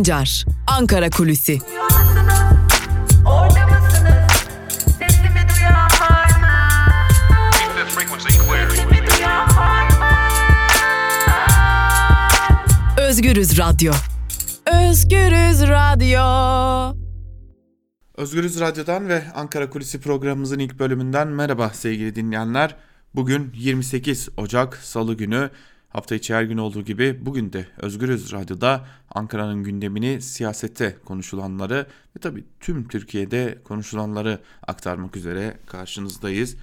Sancar, Ankara Kulüsi. Özgürüz Radyo. Özgürüz Radyo. Özgürüz Radyo'dan ve Ankara Kulisi programımızın ilk bölümünden merhaba sevgili dinleyenler. Bugün 28 Ocak Salı günü hafta içi her gün olduğu gibi bugün de Özgürüz Radyo'da Ankara'nın gündemini, siyasette konuşulanları ve tabii tüm Türkiye'de konuşulanları aktarmak üzere karşınızdayız.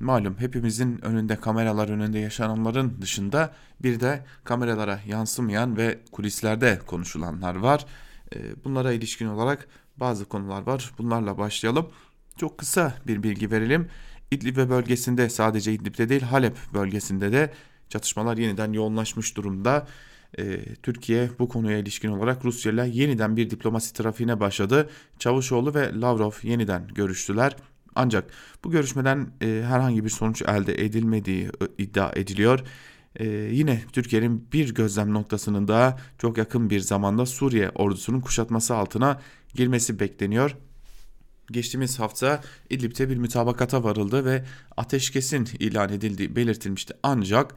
Malum hepimizin önünde kameralar önünde yaşananların dışında bir de kameralara yansımayan ve kulislerde konuşulanlar var. Ee, bunlara ilişkin olarak bazı konular var. Bunlarla başlayalım. Çok kısa bir bilgi verelim. İdlib ve bölgesinde sadece İdlib'de değil Halep bölgesinde de çatışmalar yeniden yoğunlaşmış durumda. Ee, Türkiye bu konuya ilişkin olarak Rusya ile yeniden bir diplomasi trafiğine başladı. Çavuşoğlu ve Lavrov yeniden görüştüler. Ancak bu görüşmeden e, herhangi bir sonuç elde edilmediği iddia ediliyor. E, yine Türkiye'nin bir gözlem noktasının daha çok yakın bir zamanda Suriye ordusunun kuşatması altına girmesi bekleniyor. Geçtiğimiz hafta İdlib'te bir mütabakata varıldı ve ateşkesin ilan edildiği belirtilmişti. Ancak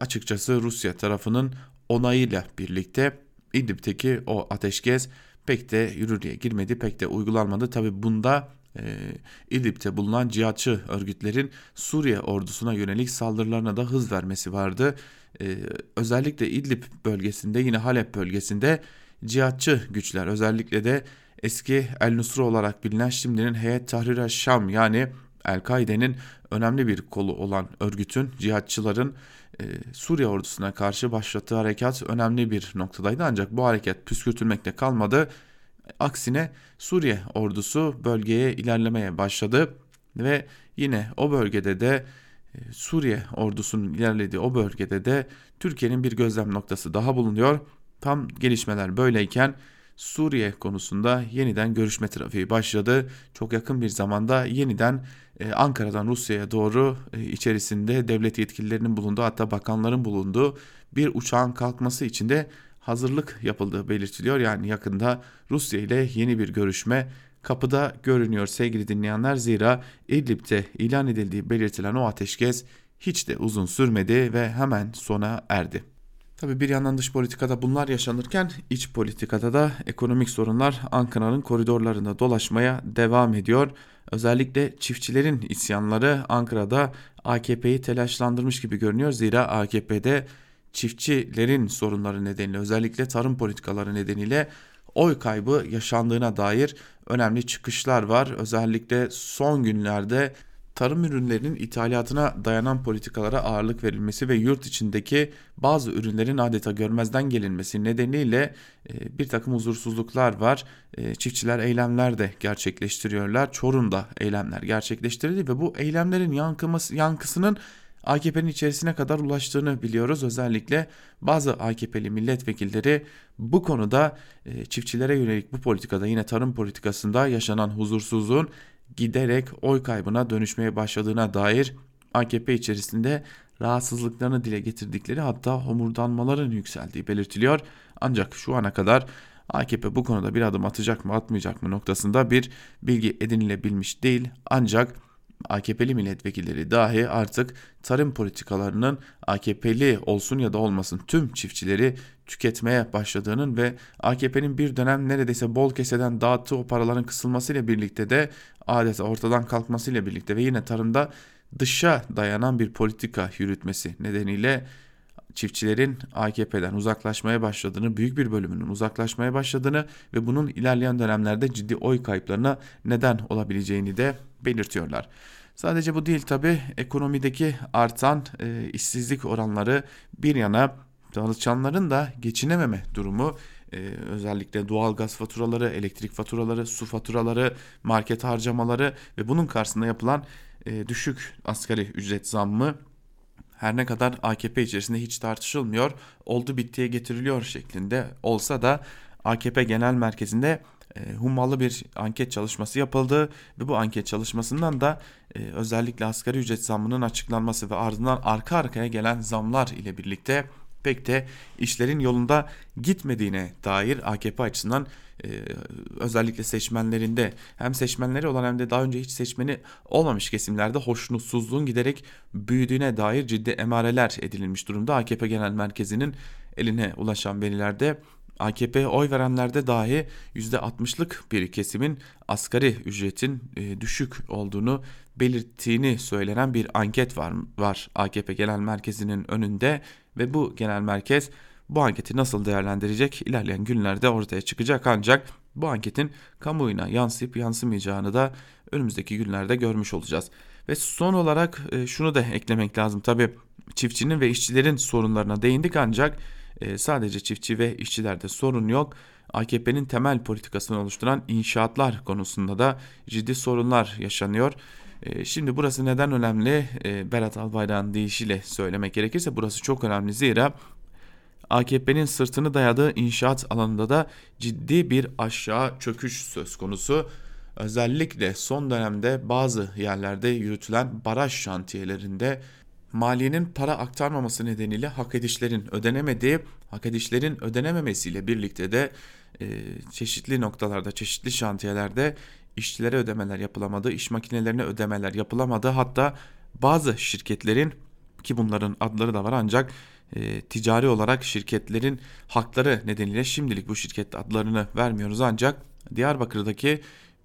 açıkçası Rusya tarafının onayıyla birlikte İdlib'teki o ateşkes pek de yürürlüğe girmedi, pek de uygulanmadı. Tabi bunda e, İdlib'te bulunan cihatçı örgütlerin Suriye ordusuna yönelik saldırılarına da hız vermesi vardı. E, özellikle İdlib bölgesinde yine Halep bölgesinde cihatçı güçler özellikle de eski El Nusra olarak bilinen şimdinin Heyet Tahrir Şam yani El-Kaide'nin önemli bir kolu olan örgütün, cihatçıların e, Suriye ordusuna karşı başlattığı harekat önemli bir noktadaydı. Ancak bu hareket püskürtülmekte kalmadı. Aksine Suriye ordusu bölgeye ilerlemeye başladı ve yine o bölgede de e, Suriye ordusunun ilerlediği o bölgede de Türkiye'nin bir gözlem noktası daha bulunuyor. Tam gelişmeler böyleyken Suriye konusunda yeniden görüşme trafiği başladı. Çok yakın bir zamanda yeniden e, Ankara'dan Rusya'ya doğru e, içerisinde devlet yetkililerinin bulunduğu hatta bakanların bulunduğu bir uçağın kalkması için de hazırlık yapıldığı belirtiliyor. Yani yakında Rusya ile yeni bir görüşme kapıda görünüyor sevgili dinleyenler. Zira İdlib'de ilan edildiği belirtilen o ateşkes hiç de uzun sürmedi ve hemen sona erdi. Tabi bir yandan dış politikada bunlar yaşanırken iç politikada da ekonomik sorunlar Ankara'nın koridorlarında dolaşmaya devam ediyor. Özellikle çiftçilerin isyanları Ankara'da AKP'yi telaşlandırmış gibi görünüyor. Zira AKP'de çiftçilerin sorunları nedeniyle özellikle tarım politikaları nedeniyle oy kaybı yaşandığına dair önemli çıkışlar var. Özellikle son günlerde tarım ürünlerinin ithalatına dayanan politikalara ağırlık verilmesi ve yurt içindeki bazı ürünlerin adeta görmezden gelinmesi nedeniyle e, bir takım huzursuzluklar var. E, çiftçiler eylemler de gerçekleştiriyorlar. Çorum'da eylemler gerçekleştirildi ve bu eylemlerin yankıması, yankısının AKP'nin içerisine kadar ulaştığını biliyoruz. Özellikle bazı AKP'li milletvekilleri bu konuda e, çiftçilere yönelik bu politikada yine tarım politikasında yaşanan huzursuzluğun giderek oy kaybına dönüşmeye başladığına dair AKP içerisinde rahatsızlıklarını dile getirdikleri hatta homurdanmaların yükseldiği belirtiliyor. Ancak şu ana kadar AKP bu konuda bir adım atacak mı atmayacak mı noktasında bir bilgi edinilebilmiş değil. Ancak AKP'li milletvekilleri dahi artık tarım politikalarının AKP'li olsun ya da olmasın tüm çiftçileri tüketmeye başladığının ve AKP'nin bir dönem neredeyse bol keseden dağıttığı o paraların kısılmasıyla birlikte de adeta ortadan kalkmasıyla birlikte ve yine tarımda dışa dayanan bir politika yürütmesi nedeniyle çiftçilerin AKP'den uzaklaşmaya başladığını, büyük bir bölümünün uzaklaşmaya başladığını ve bunun ilerleyen dönemlerde ciddi oy kayıplarına neden olabileceğini de belirtiyorlar. Sadece bu değil tabi ekonomideki artan e, işsizlik oranları bir yana çalışanların da geçinememe durumu e, özellikle doğal gaz faturaları, elektrik faturaları, su faturaları, market harcamaları ve bunun karşısında yapılan e, düşük asgari ücret zammı her ne kadar AKP içerisinde hiç tartışılmıyor, oldu bittiye getiriliyor şeklinde olsa da AKP Genel Merkezi'nde e, hummalı bir anket çalışması yapıldı ve bu anket çalışmasından da özellikle asgari ücret zammının açıklanması ve ardından arka arkaya gelen zamlar ile birlikte pek de işlerin yolunda gitmediğine dair AKP açısından e, özellikle seçmenlerinde hem seçmenleri olan hem de daha önce hiç seçmeni olmamış kesimlerde hoşnutsuzluğun giderek büyüdüğüne dair ciddi emareler edilmiş durumda. AKP Genel Merkezi'nin eline ulaşan verilerde AKP oy verenlerde dahi %60'lık bir kesimin asgari ücretin e, düşük olduğunu belirttiğini söylenen bir anket var, var AKP Genel Merkezi'nin önünde ve bu genel merkez bu anketi nasıl değerlendirecek ilerleyen günlerde ortaya çıkacak ancak bu anketin kamuoyuna yansıyıp yansımayacağını da önümüzdeki günlerde görmüş olacağız. Ve son olarak e, şunu da eklemek lazım tabi çiftçinin ve işçilerin sorunlarına değindik ancak e, sadece çiftçi ve işçilerde sorun yok. AKP'nin temel politikasını oluşturan inşaatlar konusunda da ciddi sorunlar yaşanıyor. E, şimdi burası neden önemli? Berat Albayrak'ın deyişiyle söylemek gerekirse burası çok önemli zira AKP'nin sırtını dayadığı inşaat alanında da ciddi bir aşağı çöküş söz konusu. Özellikle son dönemde bazı yerlerde yürütülen baraj şantiyelerinde maliyenin para aktarmaması nedeniyle hak edişlerin ödenemediği, hak edişlerin ödenememesiyle birlikte de e, çeşitli noktalarda, çeşitli şantiyelerde işçilere ödemeler yapılamadı, iş makinelerine ödemeler yapılamadı. Hatta bazı şirketlerin ki bunların adları da var ancak e, ticari olarak şirketlerin hakları nedeniyle şimdilik bu şirket adlarını vermiyoruz ancak Diyarbakır'daki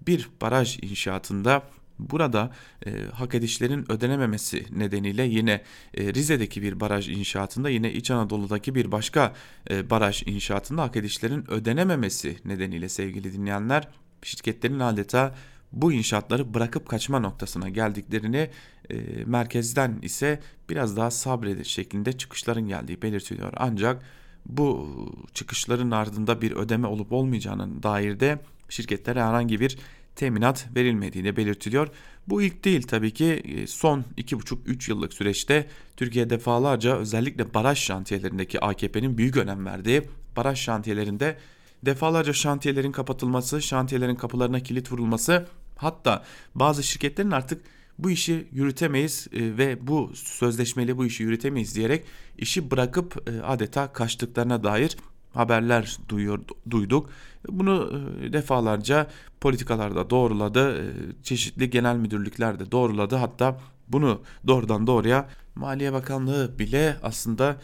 bir baraj inşaatında burada e, hak edişlerin ödenememesi nedeniyle yine e, Rize'deki bir baraj inşaatında yine İç Anadolu'daki bir başka e, baraj inşaatında hak edişlerin ödenememesi nedeniyle sevgili dinleyenler şirketlerin adeta bu inşaatları bırakıp kaçma noktasına geldiklerini e, merkezden ise biraz daha sabredir şeklinde çıkışların geldiği belirtiliyor. Ancak bu çıkışların ardında bir ödeme olup olmayacağının dair de şirketlere herhangi bir teminat verilmediği de belirtiliyor. Bu ilk değil tabii ki e, son 2,5-3 yıllık süreçte Türkiye defalarca özellikle baraj şantiyelerindeki AKP'nin büyük önem verdiği baraj şantiyelerinde defalarca şantiyelerin kapatılması, şantiyelerin kapılarına kilit vurulması hatta bazı şirketlerin artık bu işi yürütemeyiz e, ve bu sözleşmeyle bu işi yürütemeyiz diyerek işi bırakıp e, adeta kaçtıklarına dair haberler duyuyor, duyduk. Bunu e, defalarca politikalarda doğruladı, çeşitli genel müdürlükler de doğruladı. Hatta bunu doğrudan doğruya Maliye Bakanlığı bile aslında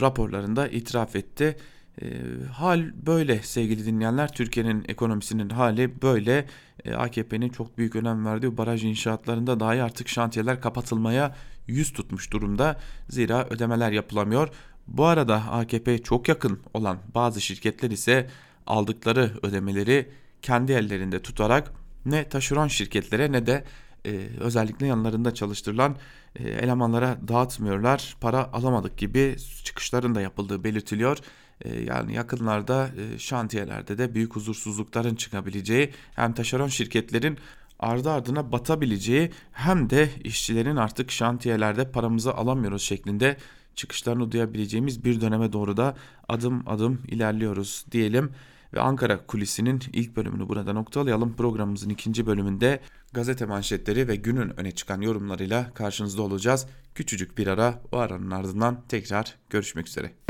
raporlarında itiraf etti. Hal böyle sevgili dinleyenler. Türkiye'nin ekonomisinin hali böyle. E, AKP'nin çok büyük önem verdiği baraj inşaatlarında dahi artık şantiyeler kapatılmaya yüz tutmuş durumda. Zira ödemeler yapılamıyor. Bu arada AKP çok yakın olan bazı şirketler ise aldıkları ödemeleri kendi ellerinde tutarak ne taşeron şirketlere ne de e, özellikle yanlarında çalıştırılan e, elemanlara dağıtmıyorlar. Para alamadık gibi çıkışların da yapıldığı belirtiliyor. Ee, yani yakınlarda e, şantiyelerde de büyük huzursuzlukların çıkabileceği hem taşeron şirketlerin ardı ardına batabileceği hem de işçilerin artık şantiyelerde paramızı alamıyoruz şeklinde çıkışlarını duyabileceğimiz bir döneme doğru da adım adım ilerliyoruz diyelim. Ve Ankara Kulisi'nin ilk bölümünü burada noktalayalım. Programımızın ikinci bölümünde gazete manşetleri ve günün öne çıkan yorumlarıyla karşınızda olacağız. Küçücük bir ara o aranın ardından tekrar görüşmek üzere.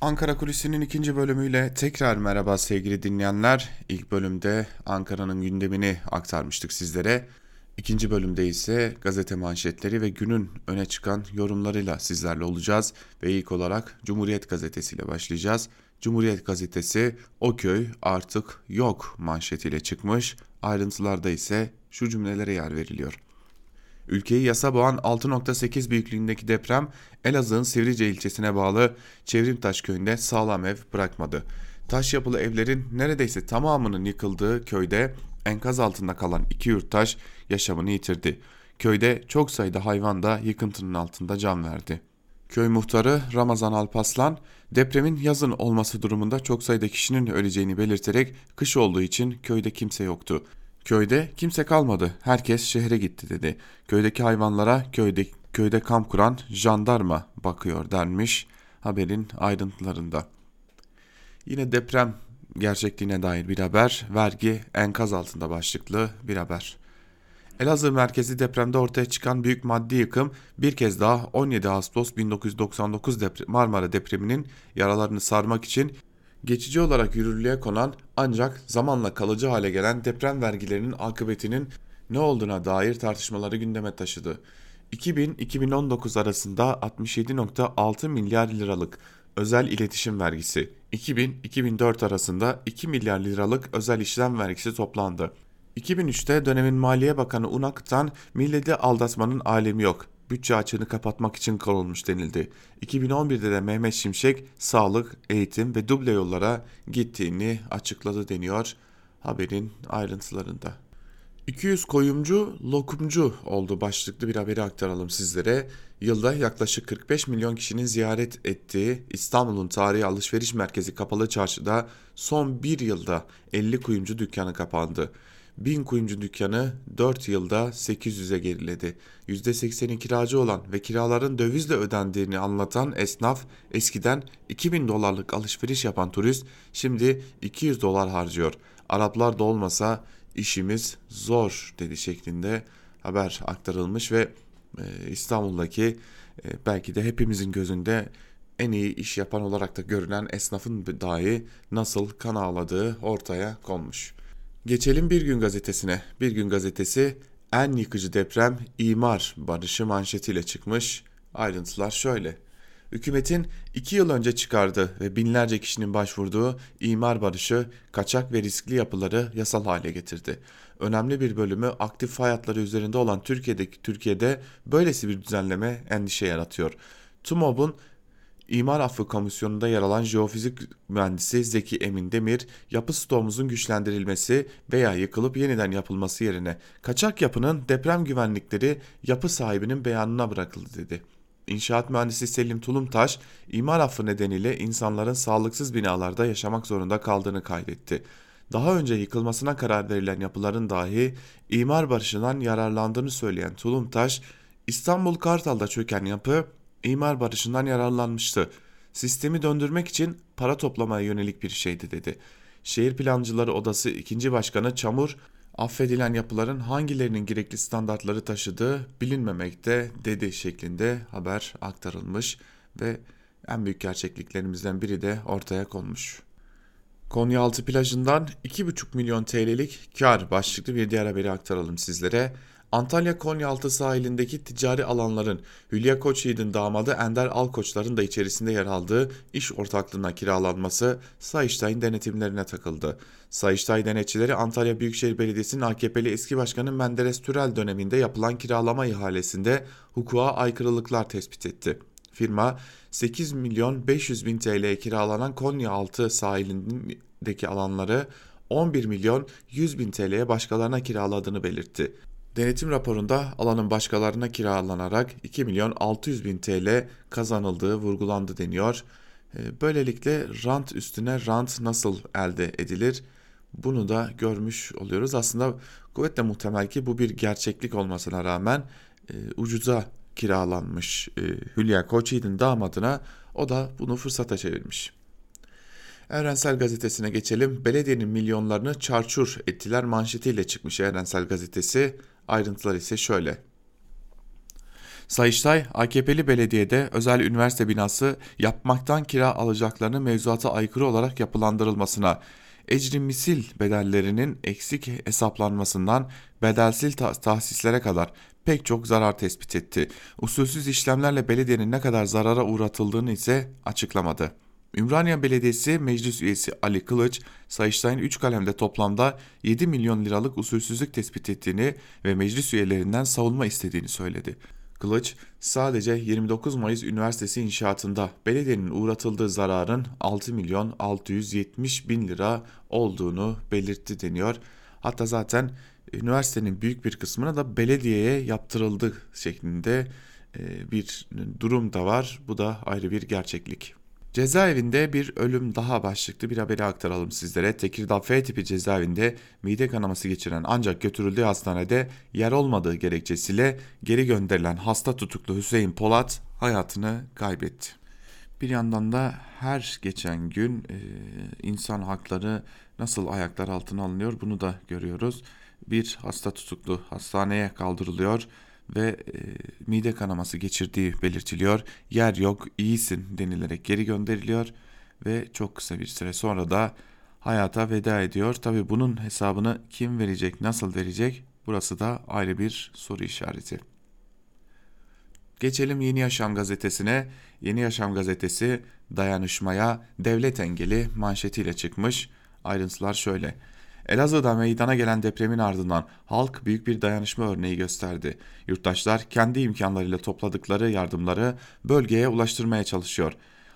Ankara Kulisi'nin ikinci bölümüyle tekrar merhaba sevgili dinleyenler. İlk bölümde Ankara'nın gündemini aktarmıştık sizlere. İkinci bölümde ise gazete manşetleri ve günün öne çıkan yorumlarıyla sizlerle olacağız. Ve ilk olarak Cumhuriyet Gazetesi ile başlayacağız. Cumhuriyet Gazetesi o köy artık yok manşetiyle çıkmış. Ayrıntılarda ise şu cümlelere yer veriliyor. Ülkeyi yasa boğan 6.8 büyüklüğündeki deprem Elazığ'ın Sivrice ilçesine bağlı Çevrimtaş köyünde sağlam ev bırakmadı. Taş yapılı evlerin neredeyse tamamının yıkıldığı köyde enkaz altında kalan iki yurttaş yaşamını yitirdi. Köyde çok sayıda hayvan da yıkıntının altında can verdi. Köy muhtarı Ramazan Alpaslan depremin yazın olması durumunda çok sayıda kişinin öleceğini belirterek kış olduğu için köyde kimse yoktu. Köyde kimse kalmadı. Herkes şehre gitti dedi. Köydeki hayvanlara köyde köyde kamp kuran jandarma bakıyor denmiş haberin ayrıntılarında. Yine deprem gerçekliğine dair bir haber, vergi enkaz altında başlıklı bir haber. Elazığ merkezi depremde ortaya çıkan büyük maddi yıkım bir kez daha 17 Ağustos 1999 depre Marmara depreminin yaralarını sarmak için geçici olarak yürürlüğe konan ancak zamanla kalıcı hale gelen deprem vergilerinin akıbetinin ne olduğuna dair tartışmaları gündeme taşıdı. 2000-2019 arasında 67.6 milyar liralık özel iletişim vergisi, 2000-2004 arasında 2 milyar liralık özel işlem vergisi toplandı. 2003'te dönemin Maliye Bakanı Unak'tan milleti aldatmanın alemi yok. Bütçe açığını kapatmak için kurulmuş denildi. 2011'de de Mehmet Şimşek sağlık, eğitim ve duble yollara gittiğini açıkladı deniyor haberin ayrıntılarında. 200 koyumcu lokumcu oldu başlıklı bir haberi aktaralım sizlere. Yılda yaklaşık 45 milyon kişinin ziyaret ettiği İstanbul'un tarihi alışveriş merkezi Kapalı Çarşı'da son bir yılda 50 kuyumcu dükkanı kapandı. 1000 kuyumcu dükkanı 4 yılda 800'e geriledi. %80'i kiracı olan ve kiraların dövizle ödendiğini anlatan esnaf eskiden 2000 dolarlık alışveriş yapan turist şimdi 200 dolar harcıyor. Araplar da olmasa işimiz zor dedi şeklinde haber aktarılmış ve e, İstanbul'daki e, belki de hepimizin gözünde en iyi iş yapan olarak da görünen esnafın dahi nasıl kan ağladığı ortaya konmuş. Geçelim Bir Gün Gazetesi'ne. Bir Gün Gazetesi en yıkıcı deprem imar barışı manşetiyle çıkmış. Ayrıntılar şöyle. Hükümetin iki yıl önce çıkardığı ve binlerce kişinin başvurduğu imar barışı kaçak ve riskli yapıları yasal hale getirdi. Önemli bir bölümü aktif fay üzerinde olan Türkiye'deki Türkiye'de böylesi bir düzenleme endişe yaratıyor. TUMOB'un İmar Affı Komisyonu'nda yer alan jeofizik mühendisi Zeki Emin Demir, yapı stoğumuzun güçlendirilmesi veya yıkılıp yeniden yapılması yerine kaçak yapının deprem güvenlikleri yapı sahibinin beyanına bırakıldı dedi. İnşaat mühendisi Selim Tulumtaş, imar affı nedeniyle insanların sağlıksız binalarda yaşamak zorunda kaldığını kaydetti. Daha önce yıkılmasına karar verilen yapıların dahi imar barışından yararlandığını söyleyen Tulumtaş, İstanbul Kartal'da çöken yapı imar barışından yararlanmıştı. Sistemi döndürmek için para toplamaya yönelik bir şeydi dedi. Şehir Plancıları Odası 2. Başkanı Çamur, affedilen yapıların hangilerinin gerekli standartları taşıdığı bilinmemekte dedi şeklinde haber aktarılmış ve en büyük gerçekliklerimizden biri de ortaya konmuş. Konyaaltı plajından 2,5 milyon TL'lik kar başlıklı bir diğer haberi aktaralım sizlere. Antalya Konyaaltı sahilindeki ticari alanların Hülya Koçyiğit'in damadı Ender Alkoçların da içerisinde yer aldığı iş ortaklığına kiralanması Sayıştay'ın denetimlerine takıldı. Sayıştay denetçileri Antalya Büyükşehir Belediyesi'nin AKP'li eski başkanı Menderes Türel döneminde yapılan kiralama ihalesinde hukuka aykırılıklar tespit etti. Firma 8 milyon 500 bin TL'ye kiralanan Konyaaltı sahilindeki alanları 11 milyon 100 bin TL'ye başkalarına kiraladığını belirtti. Denetim raporunda alanın başkalarına kiralanarak 2 milyon 600 bin TL kazanıldığı vurgulandı deniyor. Ee, böylelikle rant üstüne rant nasıl elde edilir? Bunu da görmüş oluyoruz. Aslında kuvvetle muhtemel ki bu bir gerçeklik olmasına rağmen e, ucuza kiralanmış e, Hülya Koçyiğit'in damadına o da bunu fırsata çevirmiş. Evrensel Gazetesi'ne geçelim. Belediyenin milyonlarını çarçur ettiler manşetiyle çıkmış Evrensel Gazetesi. Ayrıntılar ise şöyle. Sayıştay, AKP'li belediyede özel üniversite binası yapmaktan kira alacaklarının mevzuata aykırı olarak yapılandırılmasına, ecri misil bedellerinin eksik hesaplanmasından bedelsil tahsislere kadar pek çok zarar tespit etti. Usulsüz işlemlerle belediyenin ne kadar zarara uğratıldığını ise açıklamadı. Ümraniye Belediyesi Meclis Üyesi Ali Kılıç, Sayıştay'ın 3 kalemde toplamda 7 milyon liralık usulsüzlük tespit ettiğini ve meclis üyelerinden savunma istediğini söyledi. Kılıç, sadece 29 Mayıs Üniversitesi inşaatında belediyenin uğratıldığı zararın 6 milyon 670 bin lira olduğunu belirtti deniyor. Hatta zaten üniversitenin büyük bir kısmına da belediyeye yaptırıldı şeklinde bir durum da var. Bu da ayrı bir gerçeklik. Cezaevinde bir ölüm daha başlıklı bir haberi aktaralım sizlere. Tekirdağ F tipi cezaevinde mide kanaması geçiren ancak götürüldüğü hastanede yer olmadığı gerekçesiyle geri gönderilen hasta tutuklu Hüseyin Polat hayatını kaybetti. Bir yandan da her geçen gün e, insan hakları nasıl ayaklar altına alınıyor bunu da görüyoruz. Bir hasta tutuklu hastaneye kaldırılıyor ve e, mide kanaması geçirdiği belirtiliyor. Yer yok, iyisin denilerek geri gönderiliyor ve çok kısa bir süre sonra da hayata veda ediyor. Tabi bunun hesabını kim verecek, nasıl verecek? Burası da ayrı bir soru işareti. Geçelim Yeni Yaşam gazetesine. Yeni Yaşam gazetesi dayanışmaya devlet engeli manşetiyle çıkmış. Ayrıntılar şöyle. Elazığ'da meydana gelen depremin ardından halk büyük bir dayanışma örneği gösterdi. Yurttaşlar kendi imkanlarıyla topladıkları yardımları bölgeye ulaştırmaya çalışıyor.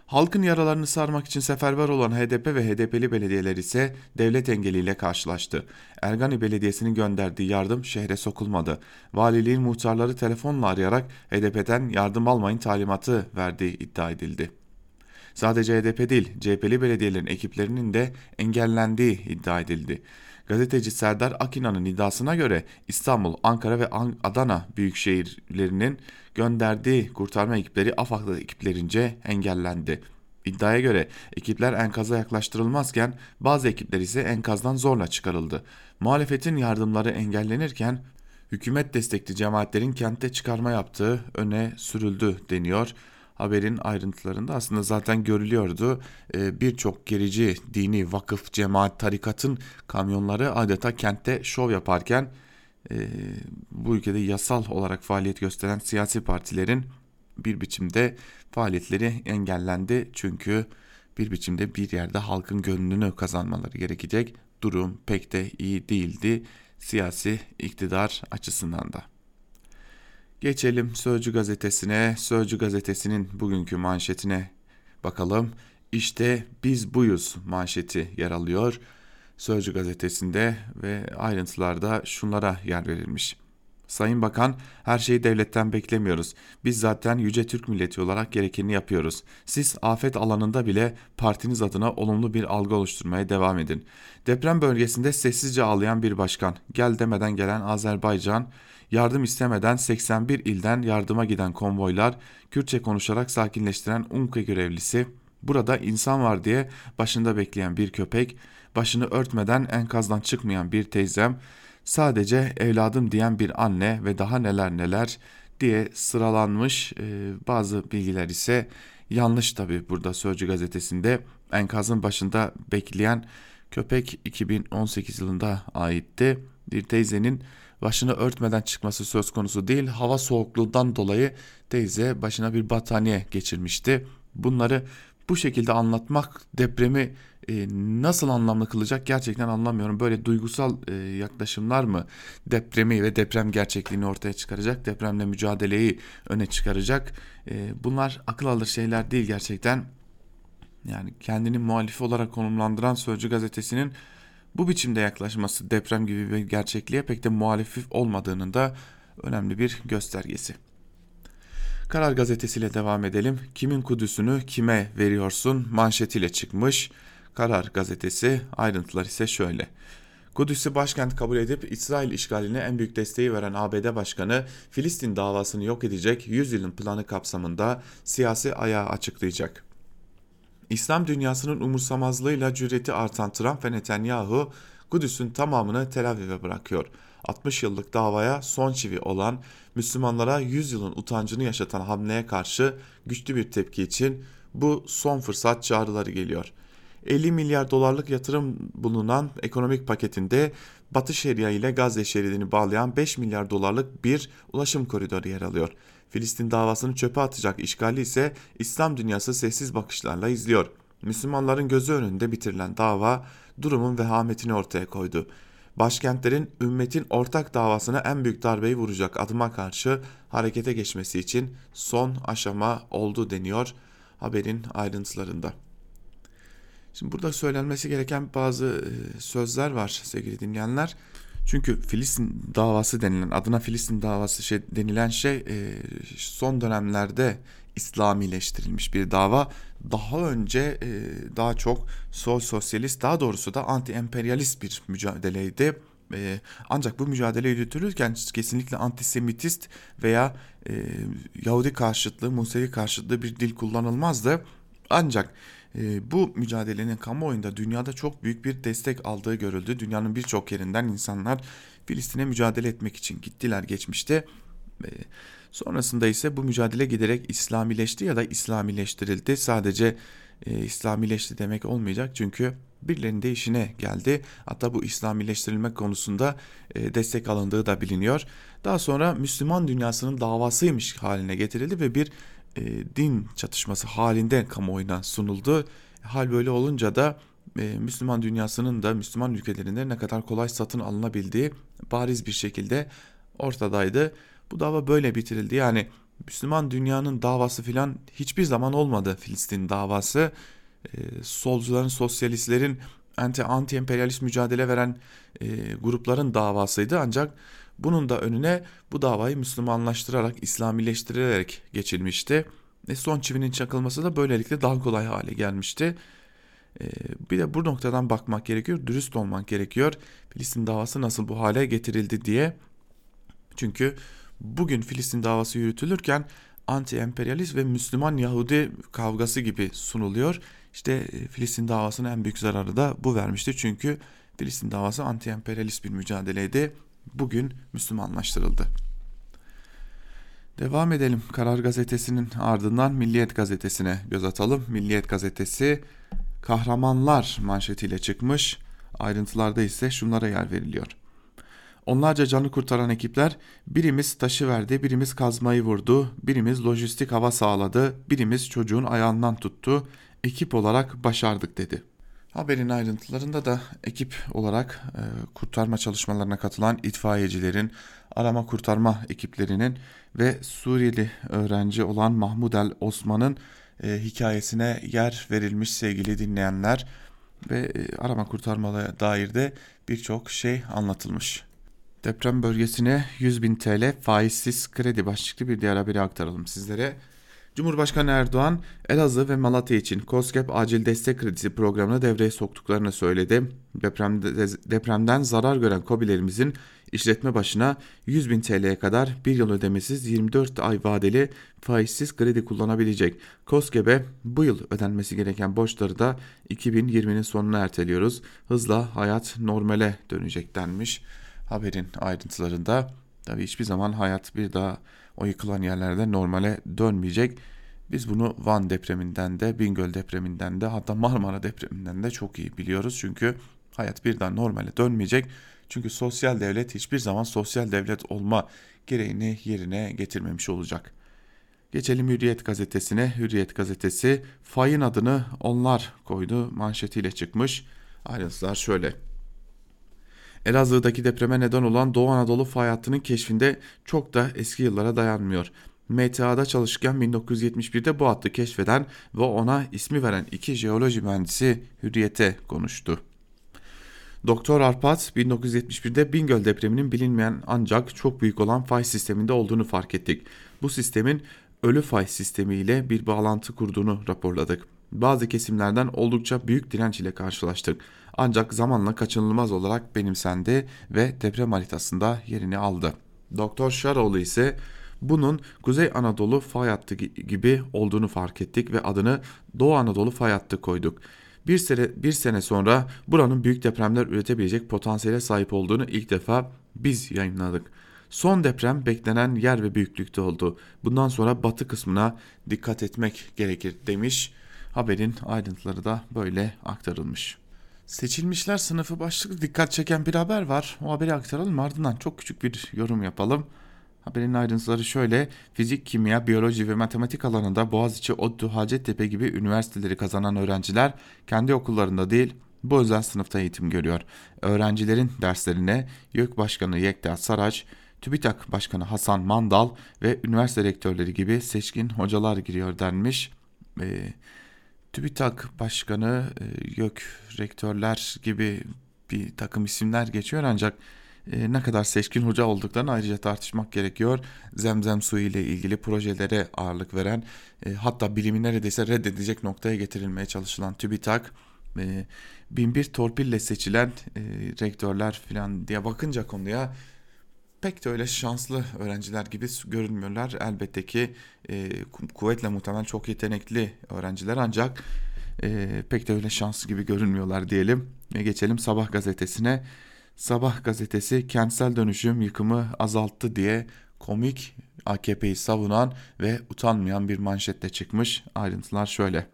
Halkın yaralarını sarmak için seferber olan HDP ve HDP'li belediyeler ise devlet engeliyle karşılaştı. Ergani Belediyesi'nin gönderdiği yardım şehre sokulmadı. Valiliğin muhtarları telefonla arayarak HDP'den yardım almayın talimatı verdiği iddia edildi. Sadece HDP değil, CHP'li belediyelerin ekiplerinin de engellendiği iddia edildi. Gazeteci Serdar Akina'nın iddiasına göre İstanbul, Ankara ve Adana büyükşehirlerinin gönderdiği kurtarma ekipleri AFAD ekiplerince engellendi. İddiaya göre ekipler enkaza yaklaştırılmazken bazı ekipler ise enkazdan zorla çıkarıldı. Muhalefetin yardımları engellenirken hükümet destekli cemaatlerin kentte çıkarma yaptığı öne sürüldü deniyor haberin ayrıntılarında aslında zaten görülüyordu. Ee, birçok gerici dini vakıf, cemaat, tarikatın kamyonları adeta kentte şov yaparken e, bu ülkede yasal olarak faaliyet gösteren siyasi partilerin bir biçimde faaliyetleri engellendi. Çünkü bir biçimde bir yerde halkın gönlünü kazanmaları gerekecek. Durum pek de iyi değildi siyasi iktidar açısından da. Geçelim Sözcü gazetesine. Sözcü gazetesinin bugünkü manşetine bakalım. İşte biz buyuz manşeti yer alıyor. Sözcü gazetesinde ve ayrıntılarda şunlara yer verilmiş. Sayın Bakan, her şeyi devletten beklemiyoruz. Biz zaten yüce Türk milleti olarak gerekeni yapıyoruz. Siz afet alanında bile partiniz adına olumlu bir algı oluşturmaya devam edin. Deprem bölgesinde sessizce ağlayan bir başkan, gel demeden gelen Azerbaycan, yardım istemeden 81 ilden yardıma giden konvoylar, Kürtçe konuşarak sakinleştiren UNKE görevlisi, burada insan var diye başında bekleyen bir köpek, başını örtmeden enkazdan çıkmayan bir teyzem, sadece evladım diyen bir anne ve daha neler neler diye sıralanmış e, bazı bilgiler ise yanlış tabi burada Sözcü gazetesinde enkazın başında bekleyen köpek 2018 yılında aitti. Bir teyzenin başını örtmeden çıkması söz konusu değil. Hava soğukluğundan dolayı teyze başına bir battaniye geçirmişti. Bunları bu şekilde anlatmak depremi e, nasıl anlamlı kılacak gerçekten anlamıyorum. Böyle duygusal e, yaklaşımlar mı depremi ve deprem gerçekliğini ortaya çıkaracak, depremle mücadeleyi öne çıkaracak? E, bunlar akıl alır şeyler değil gerçekten. Yani kendini muhalifi olarak konumlandıran Sözcü gazetesinin bu biçimde yaklaşması deprem gibi bir gerçekliğe pek de muhalif olmadığının da önemli bir göstergesi. Karar gazetesiyle devam edelim. Kimin Kudüs'ünü kime veriyorsun manşetiyle çıkmış. Karar gazetesi ayrıntılar ise şöyle. Kudüs'ü başkent kabul edip İsrail işgaline en büyük desteği veren ABD Başkanı Filistin davasını yok edecek 100 yılın planı kapsamında siyasi ayağı açıklayacak. İslam dünyasının umursamazlığıyla cüreti artan Trump ve Netanyahu Kudüs'ün tamamını Tel Aviv'e bırakıyor. 60 yıllık davaya son çivi olan Müslümanlara 100 yılın utancını yaşatan hamleye karşı güçlü bir tepki için bu son fırsat çağrıları geliyor. 50 milyar dolarlık yatırım bulunan ekonomik paketinde Batı Şeria ile Gazze şeridini bağlayan 5 milyar dolarlık bir ulaşım koridoru yer alıyor. Filistin davasını çöpe atacak işgali ise İslam dünyası sessiz bakışlarla izliyor. Müslümanların gözü önünde bitirilen dava durumun vehametini ortaya koydu. Başkentlerin ümmetin ortak davasına en büyük darbeyi vuracak adıma karşı harekete geçmesi için son aşama oldu deniyor haberin ayrıntılarında. Şimdi burada söylenmesi gereken bazı e, sözler var sevgili dinleyenler. Çünkü Filistin davası denilen adına Filistin davası şey denilen şey e, son dönemlerde İslamileştirilmiş bir dava. Daha önce e, daha çok sol sosyalist daha doğrusu da anti emperyalist bir mücadeleydi. Ancak bu mücadele yürütülürken kesinlikle antisemitist veya Yahudi karşıtlığı, Musevi karşıtlığı bir dil kullanılmazdı. Ancak bu mücadelenin kamuoyunda dünyada çok büyük bir destek aldığı görüldü. Dünyanın birçok yerinden insanlar Filistin'e mücadele etmek için gittiler geçmişte. E, sonrasında ise bu mücadele giderek İslamileşti ya da İslamileştirildi. Sadece e, İslamileşti demek olmayacak çünkü birilerinin de işine geldi. Hatta bu İslamileştirilme konusunda e, destek alındığı da biliniyor. Daha sonra Müslüman dünyasının davasıymış haline getirildi ve bir e, din çatışması halinde kamuoyuna sunuldu. Hal böyle olunca da e, Müslüman dünyasının da Müslüman ülkelerinde ne kadar kolay satın alınabildiği bariz bir şekilde ortadaydı. Bu dava böyle bitirildi. Yani Müslüman dünyanın davası filan hiçbir zaman olmadı Filistin davası. E, solcuların, sosyalistlerin anti anti emperyalist mücadele veren e, grupların davasıydı ancak bunun da önüne bu davayı Müslümanlaştırarak, İslamileştirilerek geçilmişti. Ve son çivinin çakılması da böylelikle daha kolay hale gelmişti. Ee, bir de bu noktadan bakmak gerekiyor, dürüst olmak gerekiyor. Filistin davası nasıl bu hale getirildi diye. Çünkü bugün Filistin davası yürütülürken anti-emperyalist ve Müslüman Yahudi kavgası gibi sunuluyor. İşte e, Filistin davasının en büyük zararı da bu vermişti. Çünkü Filistin davası anti-emperyalist bir mücadeleydi bugün Müslümanlaştırıldı. Devam edelim. Karar Gazetesi'nin ardından Milliyet Gazetesi'ne göz atalım. Milliyet Gazetesi kahramanlar manşetiyle çıkmış. Ayrıntılarda ise şunlara yer veriliyor. Onlarca canı kurtaran ekipler birimiz taşı verdi, birimiz kazmayı vurdu, birimiz lojistik hava sağladı, birimiz çocuğun ayağından tuttu. Ekip olarak başardık dedi. Haberin ayrıntılarında da ekip olarak e, kurtarma çalışmalarına katılan itfaiyecilerin, arama kurtarma ekiplerinin ve Suriyeli öğrenci olan Mahmud El Osman'ın e, hikayesine yer verilmiş sevgili dinleyenler ve e, arama kurtarmaya dair de birçok şey anlatılmış. Deprem bölgesine 100 bin TL faizsiz kredi başlıklı bir diğer haberi aktaralım sizlere. Cumhurbaşkanı Erdoğan, Elazığ ve Malatya için COSGAP acil destek kredisi programını devreye soktuklarını söyledi. Depremde, depremden zarar gören COBİ'lerimizin işletme başına 100 bin TL'ye kadar bir yıl ödemesiz 24 ay vadeli faizsiz kredi kullanabilecek. COSGAP'e bu yıl ödenmesi gereken borçları da 2020'nin sonuna erteliyoruz. Hızla hayat normale dönecek denmiş. Haberin ayrıntılarında tabii hiçbir zaman hayat bir daha o yıkılan yerlerde normale dönmeyecek. Biz bunu Van depreminden de, Bingöl depreminden de hatta Marmara depreminden de çok iyi biliyoruz. Çünkü hayat birden normale dönmeyecek. Çünkü sosyal devlet hiçbir zaman sosyal devlet olma gereğini yerine getirmemiş olacak. Geçelim Hürriyet gazetesine. Hürriyet gazetesi fayın adını onlar koydu manşetiyle çıkmış. Ayrıntılar şöyle. Elazığ'daki depreme neden olan Doğu Anadolu fay hattının keşfinde çok da eski yıllara dayanmıyor. MTA'da çalışırken 1971'de bu hattı keşfeden ve ona ismi veren iki jeoloji mühendisi Hürriyet'e konuştu. Doktor Arpat 1971'de Bingöl depreminin bilinmeyen ancak çok büyük olan fay sisteminde olduğunu fark ettik. Bu sistemin ölü fay sistemi ile bir bağlantı kurduğunu raporladık. Bazı kesimlerden oldukça büyük direnç ile karşılaştık. Ancak zamanla kaçınılmaz olarak benimsendi ve deprem haritasında yerini aldı. Doktor Şaroğlu ise bunun Kuzey Anadolu fay hattı gibi olduğunu fark ettik ve adını Doğu Anadolu fay hattı koyduk. Bir sene, bir sene sonra buranın büyük depremler üretebilecek potansiyele sahip olduğunu ilk defa biz yayınladık. Son deprem beklenen yer ve büyüklükte oldu. Bundan sonra batı kısmına dikkat etmek gerekir demiş. Haberin ayrıntıları da böyle aktarılmış. Seçilmişler sınıfı başlıklı dikkat çeken bir haber var. O haberi aktaralım ardından çok küçük bir yorum yapalım. Haberin ayrıntıları şöyle. Fizik, kimya, biyoloji ve matematik alanında Boğaziçi, ODTÜ, Hacettepe gibi üniversiteleri kazanan öğrenciler kendi okullarında değil bu özel sınıfta eğitim görüyor. Öğrencilerin derslerine YÖK Başkanı Yekta Saraç, TÜBİTAK Başkanı Hasan Mandal ve üniversite rektörleri gibi seçkin hocalar giriyor denmiş. Ee, TÜBİTAK Başkanı, e, YÖK rektörler gibi bir takım isimler geçiyor ancak e, ne kadar seçkin hoca olduklarını ayrıca tartışmak gerekiyor. Zemzem suyu ile ilgili projelere ağırlık veren e, hatta bilimi neredeyse reddedecek noktaya getirilmeye çalışılan TÜBİTAK e, bin bir torpille seçilen rektörler falan diye bakınca konuya pek de öyle şanslı öğrenciler gibi görünmüyorlar. Elbette ki e, kuvvetle muhtemel çok yetenekli öğrenciler ancak e, pek de öyle şanslı gibi görünmüyorlar diyelim. Ve geçelim Sabah gazetesine. Sabah gazetesi kentsel dönüşüm yıkımı azalttı diye komik AKP'yi savunan ve utanmayan bir manşette çıkmış. Ayrıntılar şöyle.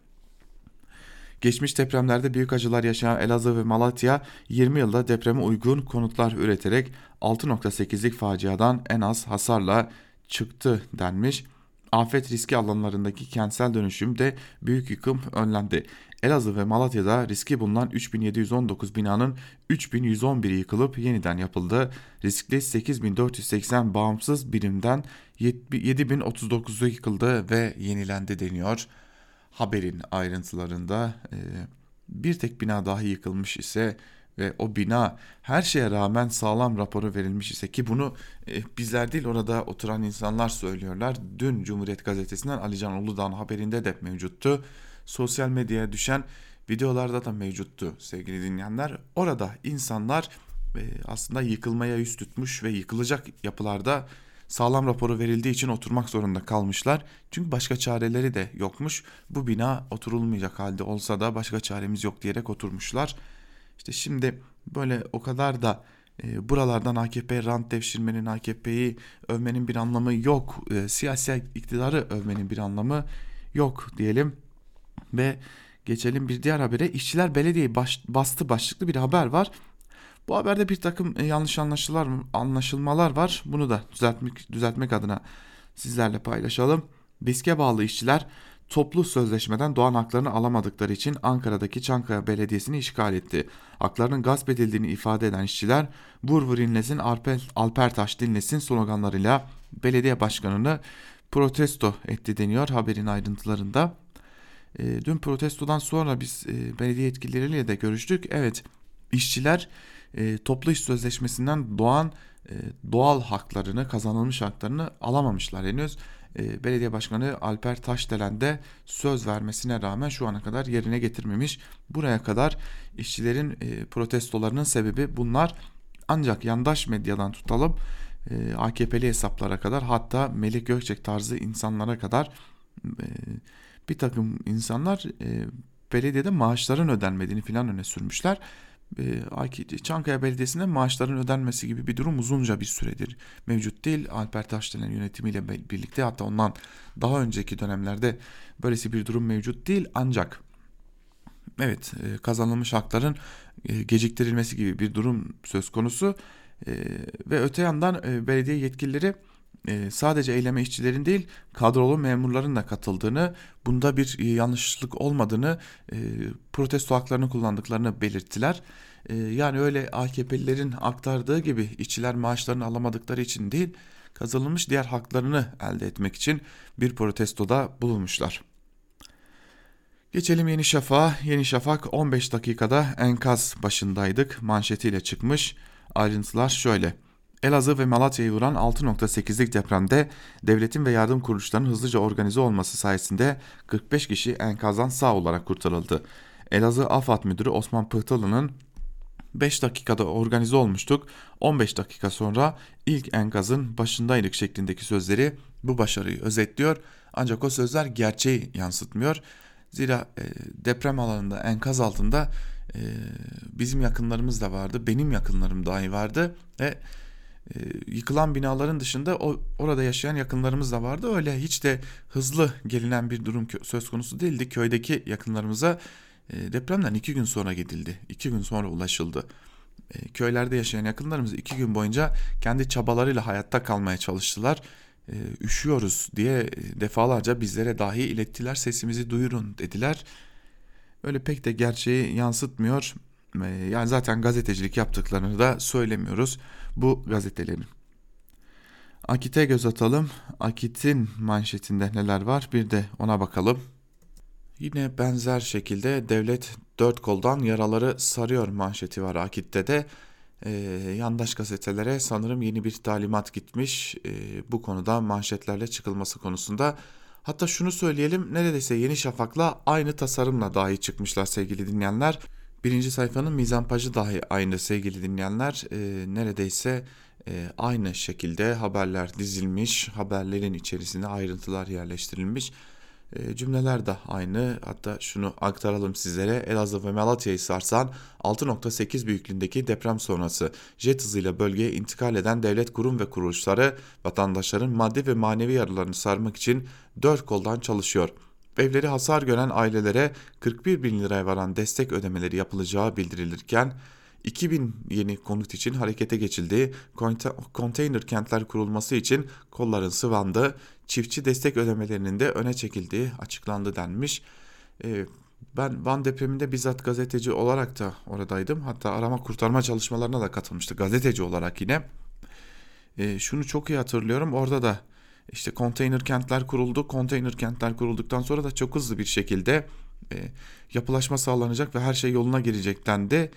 Geçmiş depremlerde büyük acılar yaşayan Elazığ ve Malatya 20 yılda depreme uygun konutlar üreterek 6.8'lik faciadan en az hasarla çıktı denmiş. Afet riski alanlarındaki kentsel dönüşümde büyük yıkım önlendi. Elazığ ve Malatya'da riski bulunan 3719 binanın 3111'i yıkılıp yeniden yapıldı. Riskli 8480 bağımsız birimden 7039'u yıkıldı ve yenilendi deniyor. Haberin ayrıntılarında e, bir tek bina dahi yıkılmış ise ve o bina her şeye rağmen sağlam raporu verilmiş ise ki bunu e, bizler değil orada oturan insanlar söylüyorlar. Dün Cumhuriyet Gazetesi'nden Alican Uludağ'ın haberinde de mevcuttu. Sosyal medyaya düşen videolarda da mevcuttu sevgili dinleyenler. Orada insanlar e, aslında yıkılmaya yüz tutmuş ve yıkılacak yapılarda sağlam raporu verildiği için oturmak zorunda kalmışlar. Çünkü başka çareleri de yokmuş. Bu bina oturulmayacak halde olsa da başka çaremiz yok diyerek oturmuşlar. İşte şimdi böyle o kadar da e, buralardan AKP rant devşirmenin, AKP'yi övmenin bir anlamı yok. E, siyasi iktidarı övmenin bir anlamı yok diyelim. Ve geçelim bir diğer habere. İşçiler belediyeyi baş, bastı başlıklı bir haber var. Bu haberde bir takım e, yanlış anlaşılmalar, anlaşılmalar var. Bunu da düzeltmek, düzeltmek adına sizlerle paylaşalım. BİSK'e bağlı işçiler toplu sözleşmeden doğan haklarını alamadıkları için Ankara'daki Çankaya Belediyesi'ni işgal etti. Haklarının gasp edildiğini ifade eden işçiler vur vur inlesin Alper, Alper Taş dinlesin sloganlarıyla belediye başkanını protesto etti deniyor haberin ayrıntılarında. E, dün protestodan sonra biz e, belediye yetkilileriyle de görüştük. Evet işçiler e, toplu iş sözleşmesinden doğan e, doğal haklarını kazanılmış haklarını alamamışlar henüz e, belediye başkanı Alper Taşdelen de söz vermesine rağmen şu ana kadar yerine getirmemiş. Buraya kadar işçilerin e, protestolarının sebebi bunlar. Ancak yandaş medyadan tutalım e, AKP'li hesaplara kadar hatta Melih Gökçek tarzı insanlara kadar e, bir takım insanlar e, belediyede maaşların ödenmediğini filan öne sürmüşler. Ee, Çankaya Belediyesi'nde maaşların ödenmesi gibi bir durum uzunca bir süredir mevcut değil. Alper Taşdelen yönetimiyle birlikte hatta ondan daha önceki dönemlerde böylesi bir durum mevcut değil ancak evet e, kazanılmış hakların e, geciktirilmesi gibi bir durum söz konusu e, ve öte yandan belediye yetkilileri sadece eyleme işçilerin değil kadrolu memurların da katıldığını bunda bir yanlışlık olmadığını protesto haklarını kullandıklarını belirttiler. Yani öyle AKP'lilerin aktardığı gibi işçiler maaşlarını alamadıkları için değil kazanılmış diğer haklarını elde etmek için bir protestoda bulunmuşlar. Geçelim Yeni Şafak'a. Yeni Şafak 15 dakikada enkaz başındaydık manşetiyle çıkmış. Ayrıntılar şöyle. Elazığ ve Malatya'yı vuran 6.8'lik depremde devletin ve yardım kuruluşlarının hızlıca organize olması sayesinde 45 kişi enkazdan sağ olarak kurtarıldı. Elazığ AFAD Müdürü Osman Pıhtılı'nın 5 dakikada organize olmuştuk. 15 dakika sonra ilk enkazın başındaydık şeklindeki sözleri bu başarıyı özetliyor. Ancak o sözler gerçeği yansıtmıyor. Zira e, deprem alanında enkaz altında e, bizim yakınlarımız da vardı. Benim yakınlarım dahi vardı ve e, yıkılan binaların dışında o orada yaşayan yakınlarımız da vardı. Öyle hiç de hızlı gelinen bir durum söz konusu değildi. Köydeki yakınlarımıza e, depremden iki gün sonra gidildi. iki gün sonra ulaşıldı. E, köylerde yaşayan yakınlarımız iki gün boyunca kendi çabalarıyla hayatta kalmaya çalıştılar. E, üşüyoruz diye defalarca bizlere dahi ilettiler. Sesimizi duyurun dediler. Öyle pek de gerçeği yansıtmıyor. Yani zaten gazetecilik yaptıklarını da söylemiyoruz bu gazetelerin. Akit'e göz atalım. Akit'in manşetinde neler var bir de ona bakalım. Yine benzer şekilde devlet dört koldan yaraları sarıyor manşeti var Akit'te de. e, yandaş gazetelere sanırım yeni bir talimat gitmiş e, bu konuda manşetlerle çıkılması konusunda. Hatta şunu söyleyelim neredeyse Yeni Şafak'la aynı tasarımla dahi çıkmışlar sevgili dinleyenler. Birinci sayfanın mizampajı dahi aynı sevgili dinleyenler. E, neredeyse e, aynı şekilde haberler dizilmiş, haberlerin içerisine ayrıntılar yerleştirilmiş. E, cümleler de aynı. Hatta şunu aktaralım sizlere. Elazığ ve Malatya'yı sarsan 6.8 büyüklüğündeki deprem sonrası jet hızıyla bölgeye intikal eden devlet kurum ve kuruluşları vatandaşların maddi ve manevi yaralarını sarmak için dört koldan çalışıyor. Evleri hasar gören ailelere 41 bin liraya varan destek ödemeleri yapılacağı bildirilirken 2000 yeni konut için harekete geçildi. Konteyner kentler kurulması için kolların sıvandı. Çiftçi destek ödemelerinin de öne çekildiği açıklandı denmiş. Ee, ben Van depreminde bizzat gazeteci olarak da oradaydım. Hatta arama kurtarma çalışmalarına da katılmıştı gazeteci olarak yine. Ee, şunu çok iyi hatırlıyorum. Orada da işte konteyner kentler kuruldu. Konteyner kentler kurulduktan sonra da çok hızlı bir şekilde e, yapılaşma sağlanacak ve her şey yoluna girecek dendi.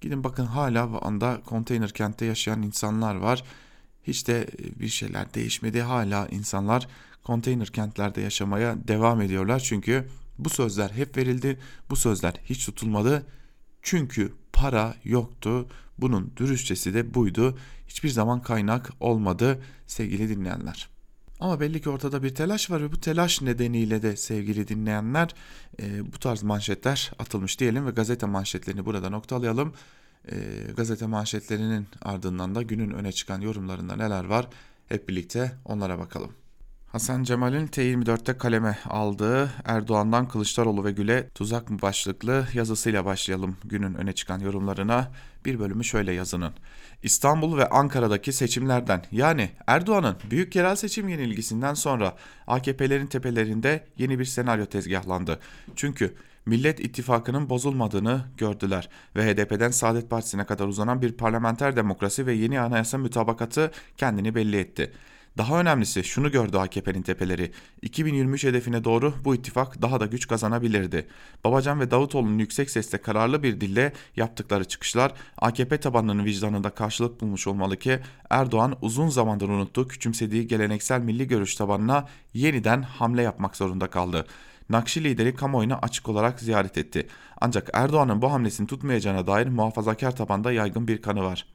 Gidin bakın hala bu anda konteyner kentte yaşayan insanlar var. Hiç de e, bir şeyler değişmedi. Hala insanlar konteyner kentlerde yaşamaya devam ediyorlar. Çünkü bu sözler hep verildi. Bu sözler hiç tutulmadı. Çünkü para yoktu. Bunun dürüstçesi de buydu. Hiçbir zaman kaynak olmadı sevgili dinleyenler. Ama belli ki ortada bir telaş var ve bu telaş nedeniyle de sevgili dinleyenler e, bu tarz manşetler atılmış diyelim ve gazete manşetlerini burada noktalayalım. E, gazete manşetlerinin ardından da günün öne çıkan yorumlarında neler var hep birlikte onlara bakalım. Hasan Cemal'in T24'te kaleme aldığı Erdoğan'dan Kılıçdaroğlu ve Gül'e tuzak mı başlıklı yazısıyla başlayalım günün öne çıkan yorumlarına. Bir bölümü şöyle yazının. İstanbul ve Ankara'daki seçimlerden yani Erdoğan'ın büyük yerel seçim yenilgisinden sonra AKP'lerin tepelerinde yeni bir senaryo tezgahlandı. Çünkü Millet İttifakı'nın bozulmadığını gördüler ve HDP'den Saadet Partisi'ne kadar uzanan bir parlamenter demokrasi ve yeni anayasa mütabakatı kendini belli etti. Daha önemlisi şunu gördü AKP'nin tepeleri. 2023 hedefine doğru bu ittifak daha da güç kazanabilirdi. Babacan ve Davutoğlu'nun yüksek sesle kararlı bir dille yaptıkları çıkışlar AKP tabanlarının vicdanında karşılık bulmuş olmalı ki Erdoğan uzun zamandır unuttuğu küçümsediği geleneksel milli görüş tabanına yeniden hamle yapmak zorunda kaldı. Nakşi lideri kamuoyuna açık olarak ziyaret etti. Ancak Erdoğan'ın bu hamlesini tutmayacağına dair muhafazakar tabanda yaygın bir kanı var.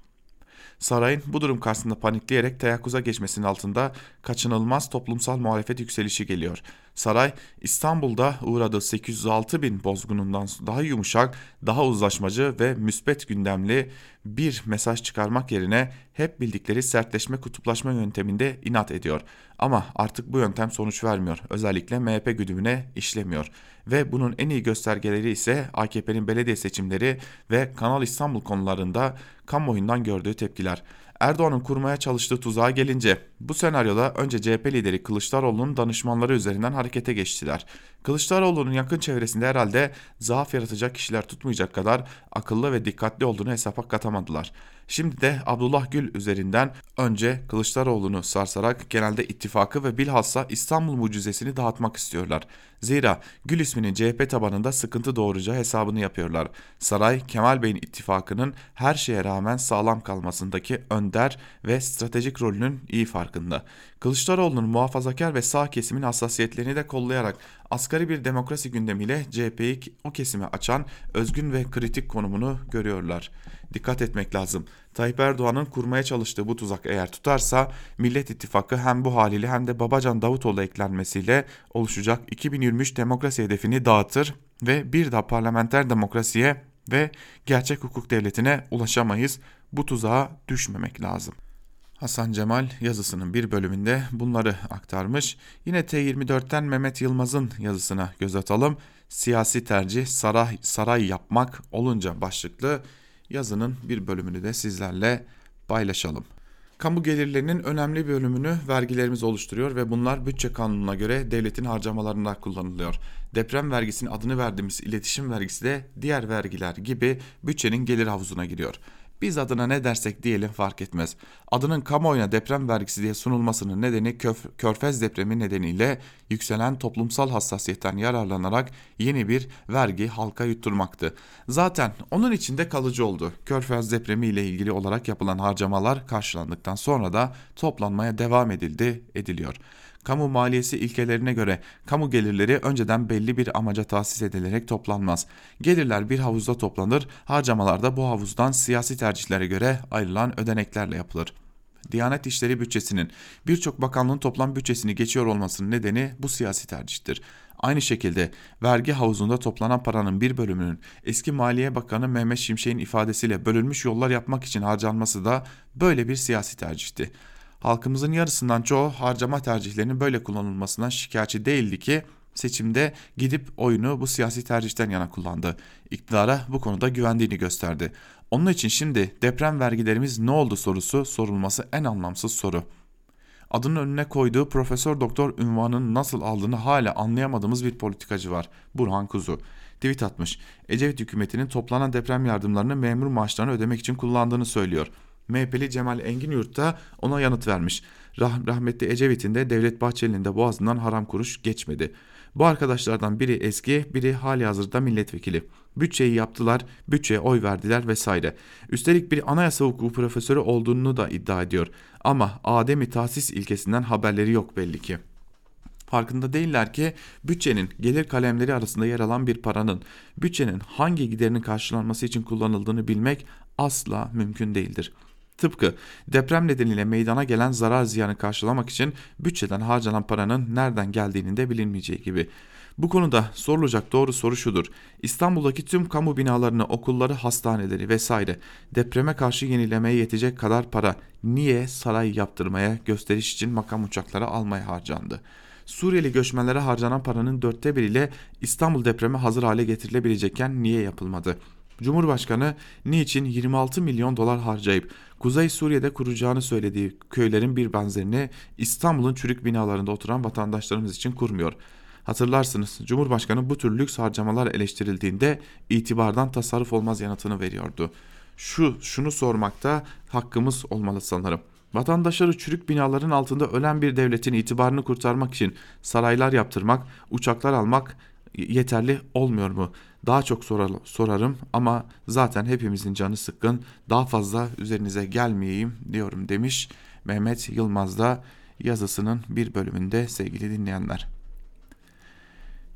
Sarayın bu durum karşısında panikleyerek teyakkuza geçmesinin altında kaçınılmaz toplumsal muhalefet yükselişi geliyor. Saray İstanbul'da uğradığı 806 bin bozgunundan daha yumuşak, daha uzlaşmacı ve müspet gündemli bir mesaj çıkarmak yerine hep bildikleri sertleşme kutuplaşma yönteminde inat ediyor. Ama artık bu yöntem sonuç vermiyor. Özellikle MHP güdümüne işlemiyor. Ve bunun en iyi göstergeleri ise AKP'nin belediye seçimleri ve Kanal İstanbul konularında kamuoyundan gördüğü tepkiler. Erdoğan'ın kurmaya çalıştığı tuzağa gelince bu senaryoda önce CHP lideri Kılıçdaroğlu'nun danışmanları üzerinden harekete geçtiler. Kılıçdaroğlu'nun yakın çevresinde herhalde zaaf yaratacak kişiler tutmayacak kadar akıllı ve dikkatli olduğunu hesaba katamadılar. Şimdi de Abdullah Gül üzerinden önce Kılıçdaroğlu'nu sarsarak genelde ittifakı ve bilhassa İstanbul mucizesini dağıtmak istiyorlar. Zira Gül isminin CHP tabanında sıkıntı doğuracağı hesabını yapıyorlar. Saray Kemal Bey'in ittifakının her şeye rağmen sağlam kalmasındaki önder ve stratejik rolünün iyi farkında. Kılıçdaroğlu'nun muhafazakar ve sağ kesimin hassasiyetlerini de kollayarak asgari bir demokrasi gündemiyle CHP'yi o kesime açan özgün ve kritik konumunu görüyorlar. Dikkat etmek lazım. Tayyip Erdoğan'ın kurmaya çalıştığı bu tuzak eğer tutarsa Millet İttifakı hem bu haliyle hem de Babacan Davutoğlu eklenmesiyle oluşacak 2023 demokrasi hedefini dağıtır ve bir daha parlamenter demokrasiye ve gerçek hukuk devletine ulaşamayız. Bu tuzağa düşmemek lazım. Hasan Cemal yazısının bir bölümünde bunları aktarmış. Yine T24'ten Mehmet Yılmaz'ın yazısına göz atalım. Siyasi tercih saray, saray yapmak olunca başlıklı yazının bir bölümünü de sizlerle paylaşalım. Kamu gelirlerinin önemli bölümünü vergilerimiz oluşturuyor ve bunlar bütçe kanununa göre devletin harcamalarında kullanılıyor. Deprem vergisinin adını verdiğimiz iletişim vergisi de diğer vergiler gibi bütçenin gelir havuzuna giriyor. Biz adına ne dersek diyelim fark etmez. Adının kamuoyuna deprem vergisi diye sunulmasının nedeni köf, Körfez depremi nedeniyle yükselen toplumsal hassasiyetten yararlanarak yeni bir vergi halka yutturmaktı. Zaten onun içinde kalıcı oldu. Körfez depremi ile ilgili olarak yapılan harcamalar karşılandıktan sonra da toplanmaya devam edildi, ediliyor. Kamu maliyesi ilkelerine göre kamu gelirleri önceden belli bir amaca tahsis edilerek toplanmaz. Gelirler bir havuzda toplanır, harcamalar da bu havuzdan siyasi tercihlere göre ayrılan ödeneklerle yapılır. Diyanet İşleri bütçesinin birçok bakanlığın toplam bütçesini geçiyor olmasının nedeni bu siyasi tercihtir. Aynı şekilde vergi havuzunda toplanan paranın bir bölümünün eski Maliye Bakanı Mehmet Şimşek'in ifadesiyle bölünmüş yollar yapmak için harcanması da böyle bir siyasi tercihti. Halkımızın yarısından çoğu harcama tercihlerinin böyle kullanılmasından şikayetçi değildi ki seçimde gidip oyunu bu siyasi tercihten yana kullandı. İktidara bu konuda güvendiğini gösterdi. Onun için şimdi deprem vergilerimiz ne oldu sorusu sorulması en anlamsız soru. Adının önüne koyduğu profesör doktor ünvanını nasıl aldığını hala anlayamadığımız bir politikacı var. Burhan Kuzu. Tweet atmış. Ecevit hükümetinin toplanan deprem yardımlarını memur maaşlarını ödemek için kullandığını söylüyor. MHP'li Cemal Engin Yurt da ona yanıt vermiş. Rah rahmetli Ecevit'in de Devlet Bahçeli'nin de boğazından haram kuruş geçmedi. Bu arkadaşlardan biri eski, biri hali hazırda milletvekili. Bütçeyi yaptılar, bütçeye oy verdiler vesaire. Üstelik bir anayasa hukuku profesörü olduğunu da iddia ediyor. Ama ademi tahsis ilkesinden haberleri yok belli ki. Farkında değiller ki bütçenin gelir kalemleri arasında yer alan bir paranın bütçenin hangi giderinin karşılanması için kullanıldığını bilmek asla mümkün değildir. Tıpkı deprem nedeniyle meydana gelen zarar ziyanı karşılamak için bütçeden harcanan paranın nereden geldiğinin de bilinmeyeceği gibi. Bu konuda sorulacak doğru soru şudur. İstanbul'daki tüm kamu binalarını, okulları, hastaneleri vesaire depreme karşı yenilemeye yetecek kadar para niye saray yaptırmaya, gösteriş için makam uçakları almaya harcandı? Suriyeli göçmenlere harcanan paranın dörtte biriyle İstanbul depreme hazır hale getirilebilecekken niye yapılmadı? Cumhurbaşkanı niçin 26 milyon dolar harcayıp Kuzey Suriye'de kuracağını söylediği köylerin bir benzerini İstanbul'un çürük binalarında oturan vatandaşlarımız için kurmuyor. Hatırlarsınız Cumhurbaşkanı bu tür lüks harcamalar eleştirildiğinde itibardan tasarruf olmaz yanıtını veriyordu. Şu şunu sormakta hakkımız olmalı sanırım. Vatandaşları çürük binaların altında ölen bir devletin itibarını kurtarmak için saraylar yaptırmak, uçaklar almak yeterli olmuyor mu? Daha çok sorarım ama zaten hepimizin canı sıkkın. Daha fazla üzerinize gelmeyeyim diyorum demiş Mehmet Yılmaz da yazısının bir bölümünde sevgili dinleyenler.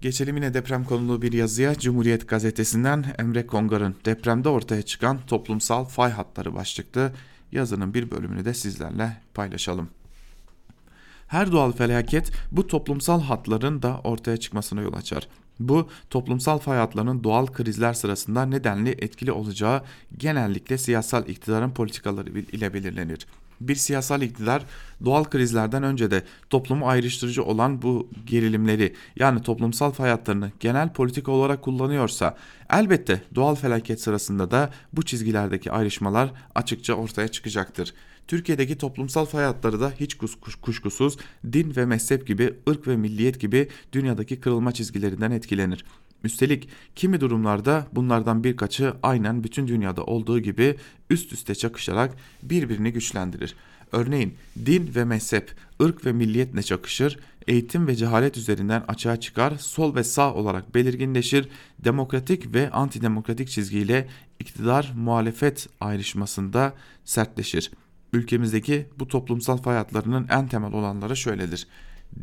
Geçelim yine deprem konulu bir yazıya Cumhuriyet gazetesinden Emre Kongar'ın depremde ortaya çıkan toplumsal fay hatları başlıklı yazının bir bölümünü de sizlerle paylaşalım. Her doğal felaket bu toplumsal hatların da ortaya çıkmasına yol açar. Bu toplumsal fay hatlarının doğal krizler sırasında nedenli etkili olacağı genellikle siyasal iktidarın politikaları ile belirlenir. Bir siyasal iktidar doğal krizlerden önce de toplumu ayrıştırıcı olan bu gerilimleri yani toplumsal fay hatlarını genel politika olarak kullanıyorsa elbette doğal felaket sırasında da bu çizgilerdeki ayrışmalar açıkça ortaya çıkacaktır. Türkiye'deki toplumsal fay hatları da hiç kuşkusuz din ve mezhep gibi, ırk ve milliyet gibi dünyadaki kırılma çizgilerinden etkilenir. Üstelik kimi durumlarda bunlardan birkaçı aynen bütün dünyada olduğu gibi üst üste çakışarak birbirini güçlendirir. Örneğin din ve mezhep, ırk ve milliyetle çakışır, eğitim ve cehalet üzerinden açığa çıkar, sol ve sağ olarak belirginleşir, demokratik ve antidemokratik çizgiyle iktidar muhalefet ayrışmasında sertleşir. Ülkemizdeki bu toplumsal fay hatlarının en temel olanları şöyledir.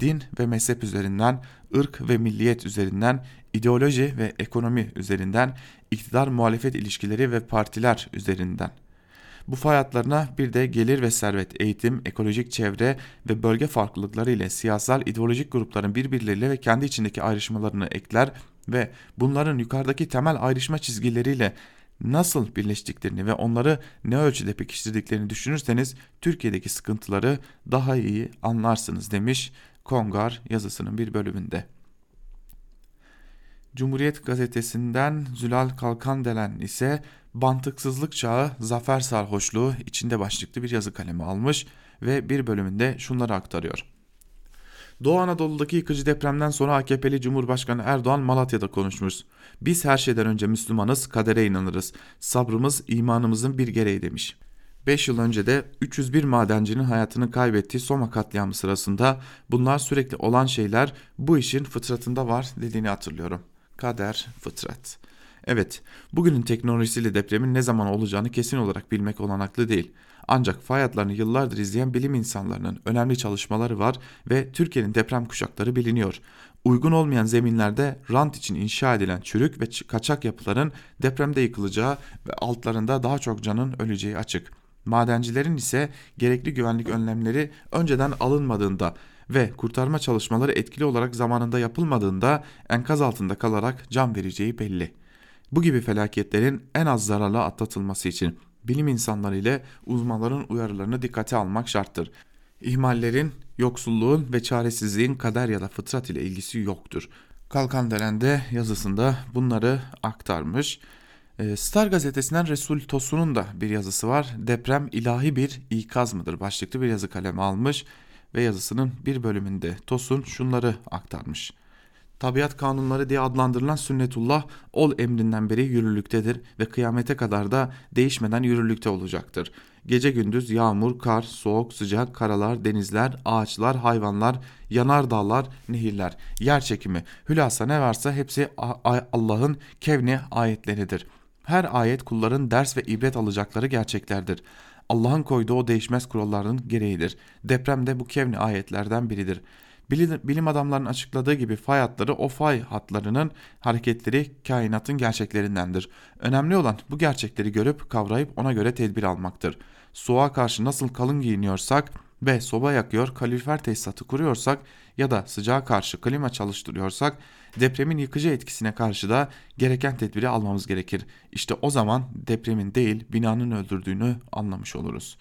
Din ve mezhep üzerinden, ırk ve milliyet üzerinden, ideoloji ve ekonomi üzerinden, iktidar muhalefet ilişkileri ve partiler üzerinden. Bu fay hatlarına bir de gelir ve servet, eğitim, ekolojik çevre ve bölge farklılıkları ile siyasal ideolojik grupların birbirleriyle ve kendi içindeki ayrışmalarını ekler ve bunların yukarıdaki temel ayrışma çizgileriyle nasıl birleştiklerini ve onları ne ölçüde pekiştirdiklerini düşünürseniz Türkiye'deki sıkıntıları daha iyi anlarsınız demiş Kongar yazısının bir bölümünde. Cumhuriyet gazetesinden Zülal Kalkandelen ise Bantıksızlık Çağı Zafer Sarhoşluğu içinde başlıklı bir yazı kalemi almış ve bir bölümünde şunları aktarıyor. Doğu Anadolu'daki yıkıcı depremden sonra AKP'li Cumhurbaşkanı Erdoğan Malatya'da konuşmuş. Biz her şeyden önce Müslümanız, kadere inanırız. Sabrımız imanımızın bir gereği demiş. 5 yıl önce de 301 madencinin hayatını kaybettiği Soma katliamı sırasında bunlar sürekli olan şeyler bu işin fıtratında var dediğini hatırlıyorum. Kader, fıtrat. Evet, bugünün teknolojisiyle depremin ne zaman olacağını kesin olarak bilmek olanaklı değil. Ancak fay hatlarını yıllardır izleyen bilim insanlarının önemli çalışmaları var ve Türkiye'nin deprem kuşakları biliniyor. Uygun olmayan zeminlerde rant için inşa edilen çürük ve kaçak yapıların depremde yıkılacağı ve altlarında daha çok canın öleceği açık. Madencilerin ise gerekli güvenlik önlemleri önceden alınmadığında ve kurtarma çalışmaları etkili olarak zamanında yapılmadığında enkaz altında kalarak can vereceği belli. Bu gibi felaketlerin en az zararla atlatılması için bilim insanları ile uzmanların uyarılarını dikkate almak şarttır. İhmallerin, yoksulluğun ve çaresizliğin kader ya da fıtrat ile ilgisi yoktur. Kalkan Deren'de yazısında bunları aktarmış. Ee, Star gazetesinden Resul Tosun'un da bir yazısı var. Deprem ilahi bir ikaz mıdır başlıklı bir yazı kalemi almış ve yazısının bir bölümünde Tosun şunları aktarmış tabiat kanunları diye adlandırılan sünnetullah ol emrinden beri yürürlüktedir ve kıyamete kadar da değişmeden yürürlükte olacaktır. Gece gündüz yağmur, kar, soğuk, sıcak, karalar, denizler, ağaçlar, hayvanlar, yanar dağlar, nehirler, yer çekimi, hülasa ne varsa hepsi Allah'ın kevni ayetleridir. Her ayet kulların ders ve ibret alacakları gerçeklerdir. Allah'ın koyduğu o değişmez kuralların gereğidir. Deprem de bu kevni ayetlerden biridir.'' Bilim adamlarının açıkladığı gibi fay hatları o fay hatlarının hareketleri kainatın gerçeklerindendir. Önemli olan bu gerçekleri görüp kavrayıp ona göre tedbir almaktır. Soğuğa karşı nasıl kalın giyiniyorsak ve soba yakıyor, kalorifer tesisatı kuruyorsak ya da sıcağa karşı klima çalıştırıyorsak depremin yıkıcı etkisine karşı da gereken tedbiri almamız gerekir. İşte o zaman depremin değil binanın öldürdüğünü anlamış oluruz.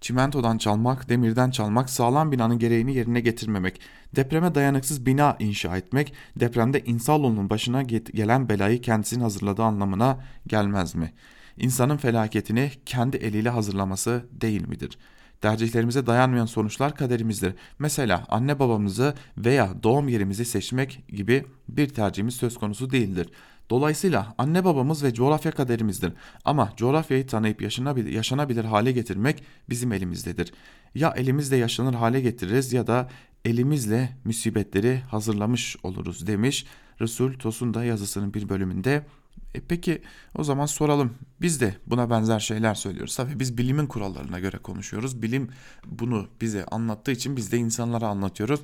Çimentodan çalmak, demirden çalmak, sağlam binanın gereğini yerine getirmemek, depreme dayanıksız bina inşa etmek, depremde insanoğlunun başına gelen belayı kendisinin hazırladığı anlamına gelmez mi? İnsanın felaketini kendi eliyle hazırlaması değil midir? Tercihlerimize dayanmayan sonuçlar kaderimizdir. Mesela anne babamızı veya doğum yerimizi seçmek gibi bir tercihimiz söz konusu değildir. Dolayısıyla anne babamız ve coğrafya kaderimizdir. Ama coğrafyayı tanıyıp yaşanabilir, yaşanabilir hale getirmek bizim elimizdedir. Ya elimizle yaşanır hale getiririz ya da elimizle musibetleri hazırlamış oluruz demiş Resul Tosun da yazısının bir bölümünde. E peki o zaman soralım. Biz de buna benzer şeyler söylüyoruz. Tabii biz bilimin kurallarına göre konuşuyoruz. Bilim bunu bize anlattığı için biz de insanlara anlatıyoruz.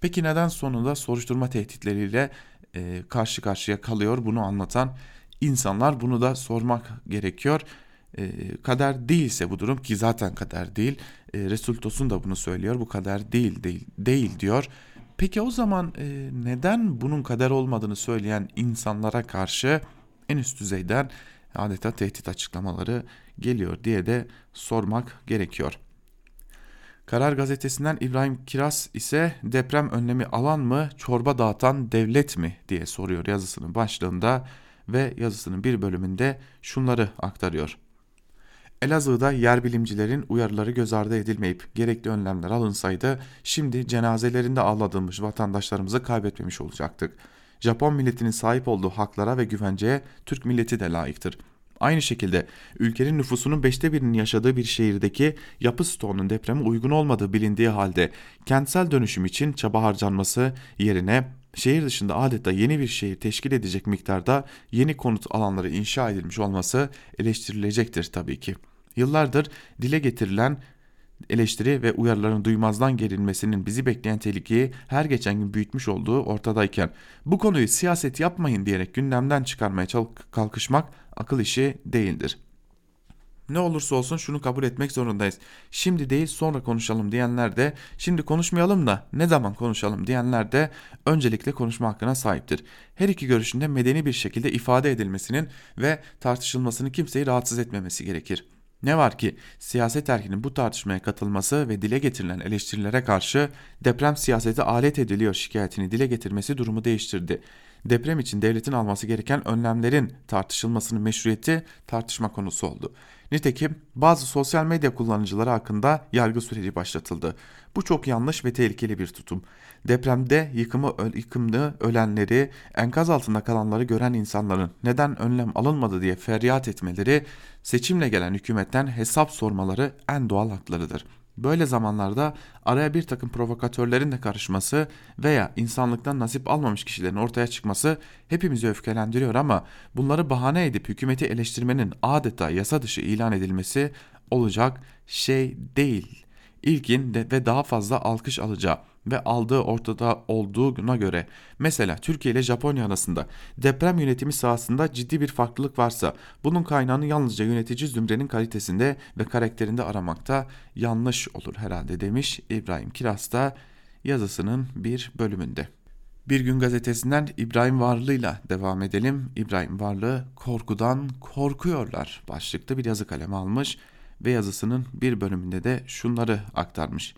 Peki neden sonunda soruşturma tehditleriyle e, karşı karşıya kalıyor bunu anlatan insanlar bunu da sormak gerekiyor. E, kader değilse bu durum ki zaten kader değil. E, Resul Tosun da bunu söylüyor. Bu kader değil değil değil diyor. Peki o zaman e, neden bunun kader olmadığını söyleyen insanlara karşı en üst düzeyden adeta tehdit açıklamaları geliyor diye de sormak gerekiyor. Karar gazetesinden İbrahim Kiraz ise deprem önlemi alan mı çorba dağıtan devlet mi diye soruyor yazısının başlığında ve yazısının bir bölümünde şunları aktarıyor. Elazığ'da yer bilimcilerin uyarıları göz ardı edilmeyip gerekli önlemler alınsaydı şimdi cenazelerinde ağladığımız vatandaşlarımızı kaybetmemiş olacaktık. Japon milletinin sahip olduğu haklara ve güvenceye Türk milleti de layıktır.'' Aynı şekilde ülkenin nüfusunun beşte birinin yaşadığı bir şehirdeki yapı stoğunun depreme uygun olmadığı bilindiği halde kentsel dönüşüm için çaba harcanması yerine şehir dışında adeta yeni bir şehir teşkil edecek miktarda yeni konut alanları inşa edilmiş olması eleştirilecektir tabii ki. Yıllardır dile getirilen eleştiri ve uyarıların duymazdan gelinmesinin bizi bekleyen tehlikeyi her geçen gün büyütmüş olduğu ortadayken bu konuyu siyaset yapmayın diyerek gündemden çıkarmaya kalkışmak akıl işi değildir. Ne olursa olsun şunu kabul etmek zorundayız. Şimdi değil sonra konuşalım diyenler de şimdi konuşmayalım da ne zaman konuşalım diyenler de öncelikle konuşma hakkına sahiptir. Her iki görüşünde medeni bir şekilde ifade edilmesinin ve tartışılmasını kimseyi rahatsız etmemesi gerekir. Ne var ki siyaset erkinin bu tartışmaya katılması ve dile getirilen eleştirilere karşı deprem siyaseti alet ediliyor şikayetini dile getirmesi durumu değiştirdi. Deprem için devletin alması gereken önlemlerin tartışılmasının meşruiyeti tartışma konusu oldu. Nitekim bazı sosyal medya kullanıcıları hakkında yargı süreci başlatıldı. Bu çok yanlış ve tehlikeli bir tutum. Depremde yıkımı yıkımda ölenleri, enkaz altında kalanları gören insanların neden önlem alınmadı diye feryat etmeleri, seçimle gelen hükümetten hesap sormaları en doğal haklarıdır. Böyle zamanlarda araya bir takım provokatörlerin de karışması veya insanlıktan nasip almamış kişilerin ortaya çıkması hepimizi öfkelendiriyor ama bunları bahane edip hükümeti eleştirmenin adeta yasa dışı ilan edilmesi olacak şey değil. İlkin ve daha fazla alkış alacağı ve aldığı ortada olduğuna göre mesela Türkiye ile Japonya arasında deprem yönetimi sahasında ciddi bir farklılık varsa bunun kaynağını yalnızca yönetici zümrenin kalitesinde ve karakterinde aramakta yanlış olur herhalde demiş İbrahim Kiraz da yazısının bir bölümünde. Bir gün gazetesinden İbrahim Varlı ile devam edelim. İbrahim Varlı korkudan korkuyorlar başlıklı bir yazı kalemi almış ve yazısının bir bölümünde de şunları aktarmış.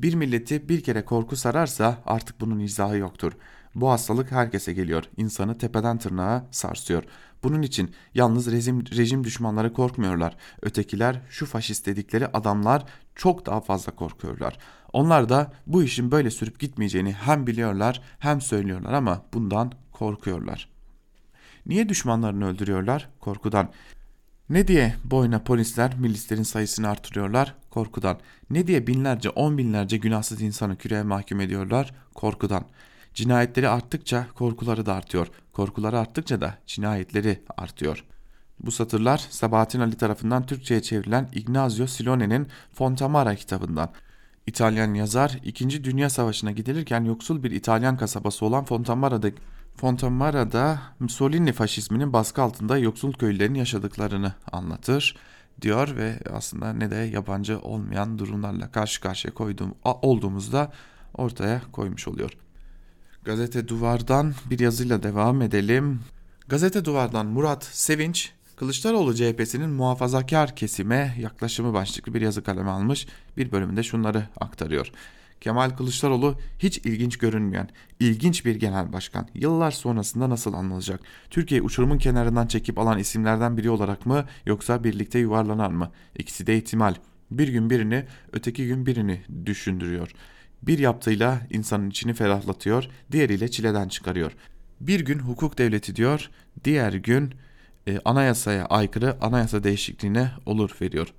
Bir milleti bir kere korku sararsa artık bunun izahı yoktur. Bu hastalık herkese geliyor. İnsanı tepeden tırnağa sarsıyor. Bunun için yalnız rejim, rejim düşmanları korkmuyorlar. Ötekiler şu faşist dedikleri adamlar çok daha fazla korkuyorlar. Onlar da bu işin böyle sürüp gitmeyeceğini hem biliyorlar hem söylüyorlar ama bundan korkuyorlar. Niye düşmanlarını öldürüyorlar? Korkudan. Ne diye boyuna polisler milislerin sayısını artırıyorlar? Korkudan. Ne diye binlerce on binlerce günahsız insanı küreye mahkum ediyorlar? Korkudan. Cinayetleri arttıkça korkuları da artıyor. Korkuları arttıkça da cinayetleri artıyor. Bu satırlar Sabahattin Ali tarafından Türkçe'ye çevrilen Ignazio Silone'nin Fontamara kitabından. İtalyan yazar 2. Dünya Savaşı'na gidilirken yoksul bir İtalyan kasabası olan Fontamara'da Fontamara'da Mussolini faşizminin baskı altında yoksul köylülerin yaşadıklarını anlatır diyor ve aslında ne de yabancı olmayan durumlarla karşı karşıya koyduğum, olduğumuzda ortaya koymuş oluyor. Gazete Duvar'dan bir yazıyla devam edelim. Gazete Duvar'dan Murat Sevinç, Kılıçdaroğlu CHP'sinin muhafazakar kesime yaklaşımı başlıklı bir yazı kaleme almış. Bir bölümünde şunları aktarıyor. Kemal Kılıçdaroğlu hiç ilginç görünmeyen, ilginç bir genel başkan. Yıllar sonrasında nasıl anılacak? Türkiye uçurumun kenarından çekip alan isimlerden biri olarak mı yoksa birlikte yuvarlanar mı? İkisi de ihtimal. Bir gün birini, öteki gün birini düşündürüyor. Bir yaptığıyla insanın içini ferahlatıyor, diğeriyle çileden çıkarıyor. Bir gün hukuk devleti diyor, diğer gün e, anayasaya aykırı anayasa değişikliğine olur veriyor.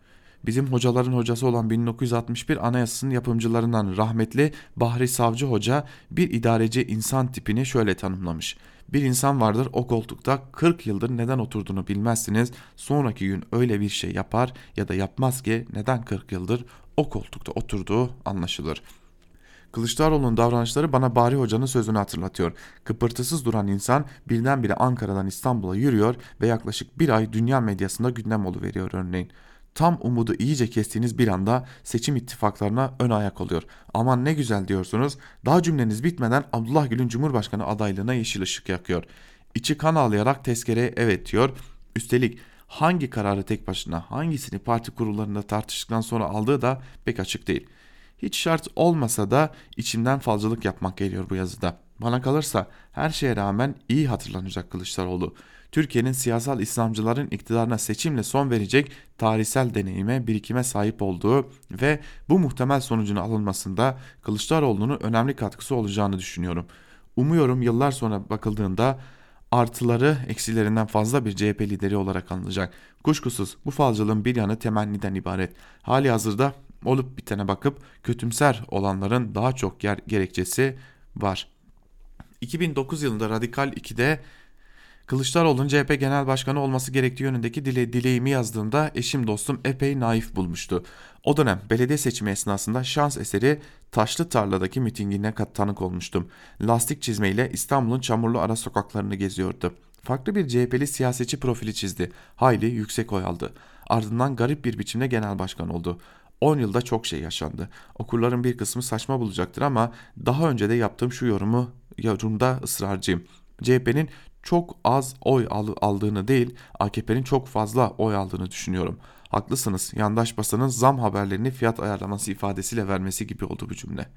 Bizim hocaların hocası olan 1961 Anayasası'nın yapımcılarından rahmetli Bahri Savcı Hoca bir idareci insan tipini şöyle tanımlamış. Bir insan vardır o koltukta 40 yıldır neden oturduğunu bilmezsiniz. Sonraki gün öyle bir şey yapar ya da yapmaz ki neden 40 yıldır o koltukta oturduğu anlaşılır. Kılıçdaroğlu'nun davranışları bana Bahri Hoca'nın sözünü hatırlatıyor. Kıpırtısız duran insan birdenbire Ankara'dan İstanbul'a yürüyor ve yaklaşık bir ay dünya medyasında gündem veriyor örneğin. Tam umudu iyice kestiğiniz bir anda seçim ittifaklarına ön ayak oluyor. Aman ne güzel diyorsunuz. Daha cümleniz bitmeden Abdullah Gül'ün Cumhurbaşkanı adaylığına yeşil ışık yakıyor. İçi kan ağlayarak tezkereye evet diyor. Üstelik hangi kararı tek başına hangisini parti kurullarında tartıştıktan sonra aldığı da pek açık değil. Hiç şart olmasa da içimden falcılık yapmak geliyor bu yazıda. Bana kalırsa her şeye rağmen iyi hatırlanacak Kılıçdaroğlu. Türkiye'nin siyasal İslamcıların iktidarına seçimle son verecek tarihsel deneyime, birikime sahip olduğu ve bu muhtemel sonucun alınmasında Kılıçdaroğlu'nun önemli katkısı olacağını düşünüyorum. Umuyorum yıllar sonra bakıldığında artıları eksilerinden fazla bir CHP lideri olarak anılacak. Kuşkusuz bu falcılığın bir yanı temenniden ibaret. Hali hazırda olup bitene bakıp kötümser olanların daha çok yer gerekçesi var. 2009 yılında Radikal 2'de Kılıçdaroğlu'nun CHP Genel Başkanı olması gerektiği yönündeki dile, dileğimi yazdığımda eşim dostum epey naif bulmuştu. O dönem belediye seçimi esnasında şans eseri Taşlı Tarla'daki mitingine tanık olmuştum. Lastik çizmeyle İstanbul'un çamurlu ara sokaklarını geziyordu. Farklı bir CHP'li siyasetçi profili çizdi. Hayli yüksek oy aldı. Ardından garip bir biçimde genel başkan oldu. 10 yılda çok şey yaşandı. Okurların bir kısmı saçma bulacaktır ama daha önce de yaptığım şu yorumu yorumda ısrarcıyım. CHP'nin çok az oy aldığını değil AKP'nin çok fazla oy aldığını düşünüyorum. Haklısınız yandaş basının zam haberlerini fiyat ayarlaması ifadesiyle vermesi gibi oldu bu cümle.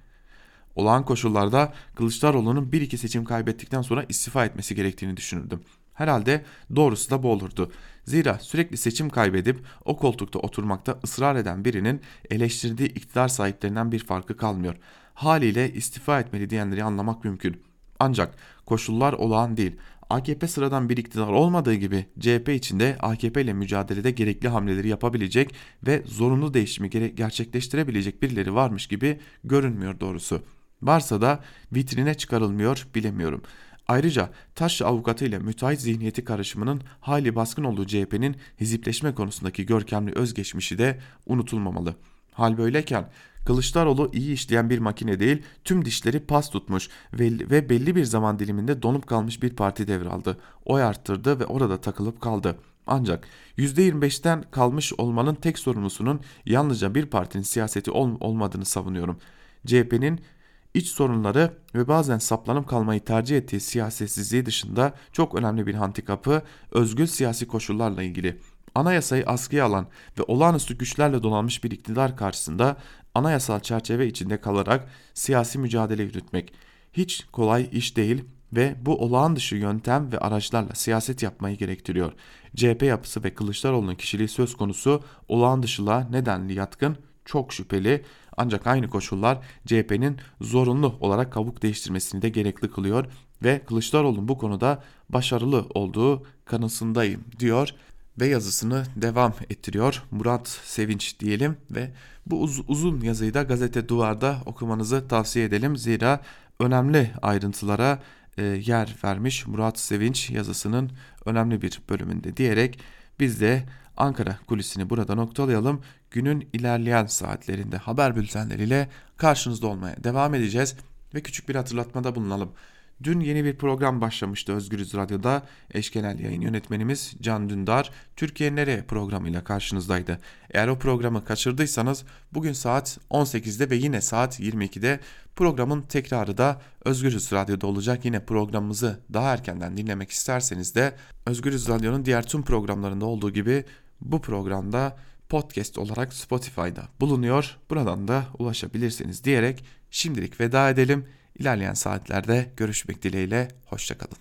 Olağan koşullarda Kılıçdaroğlu'nun bir iki seçim kaybettikten sonra istifa etmesi gerektiğini düşünürdüm. Herhalde doğrusu da bu olurdu. Zira sürekli seçim kaybedip o koltukta oturmakta ısrar eden birinin eleştirdiği iktidar sahiplerinden bir farkı kalmıyor. Haliyle istifa etmeli diyenleri anlamak mümkün. Ancak koşullar olağan değil. AKP sıradan bir iktidar olmadığı gibi CHP içinde AKP ile mücadelede gerekli hamleleri yapabilecek ve zorunlu değişimi gerçekleştirebilecek birileri varmış gibi görünmüyor doğrusu. Varsa da vitrine çıkarılmıyor bilemiyorum. Ayrıca Taşlı avukatı ile müteahhit zihniyeti karışımının hali baskın olduğu CHP'nin hizipleşme konusundaki görkemli özgeçmişi de unutulmamalı. Hal böyleyken Kılıçdaroğlu iyi işleyen bir makine değil, tüm dişleri pas tutmuş ve belli bir zaman diliminde donup kalmış bir parti devraldı. Oy arttırdı ve orada takılıp kaldı. Ancak %25'ten kalmış olmanın tek sorumlusunun yalnızca bir partinin siyaseti ol olmadığını savunuyorum. CHP'nin iç sorunları ve bazen saplanıp kalmayı tercih ettiği siyasetsizliği dışında çok önemli bir handikapı özgür siyasi koşullarla ilgili. Anayasayı askıya alan ve olağanüstü güçlerle donanmış bir iktidar karşısında anayasal çerçeve içinde kalarak siyasi mücadele yürütmek hiç kolay iş değil ve bu olağan dışı yöntem ve araçlarla siyaset yapmayı gerektiriyor. CHP yapısı ve Kılıçdaroğlu'nun kişiliği söz konusu olağan dışılığa nedenli yatkın çok şüpheli ancak aynı koşullar CHP'nin zorunlu olarak kabuk değiştirmesini de gerekli kılıyor ve Kılıçdaroğlu'nun bu konuda başarılı olduğu kanısındayım diyor ve yazısını devam ettiriyor. Murat Sevinç diyelim ve bu uz uzun yazıyı da gazete duvarda okumanızı tavsiye edelim. Zira önemli ayrıntılara e, yer vermiş Murat Sevinç yazısının önemli bir bölümünde diyerek biz de Ankara kulisini burada noktalayalım. Günün ilerleyen saatlerinde haber bültenleriyle karşınızda olmaya devam edeceğiz ve küçük bir hatırlatmada bulunalım. Dün yeni bir program başlamıştı Özgürüz Radyo'da. Eş genel yayın yönetmenimiz Can Dündar Türkiye Nereye programıyla karşınızdaydı. Eğer o programı kaçırdıysanız bugün saat 18'de ve yine saat 22'de programın tekrarı da Özgürüz Radyo'da olacak. Yine programımızı daha erkenden dinlemek isterseniz de Özgürüz Radyo'nun diğer tüm programlarında olduğu gibi bu programda podcast olarak Spotify'da bulunuyor. Buradan da ulaşabilirsiniz diyerek şimdilik veda edelim. İlerleyen saatlerde görüşmek dileğiyle. Hoşçakalın.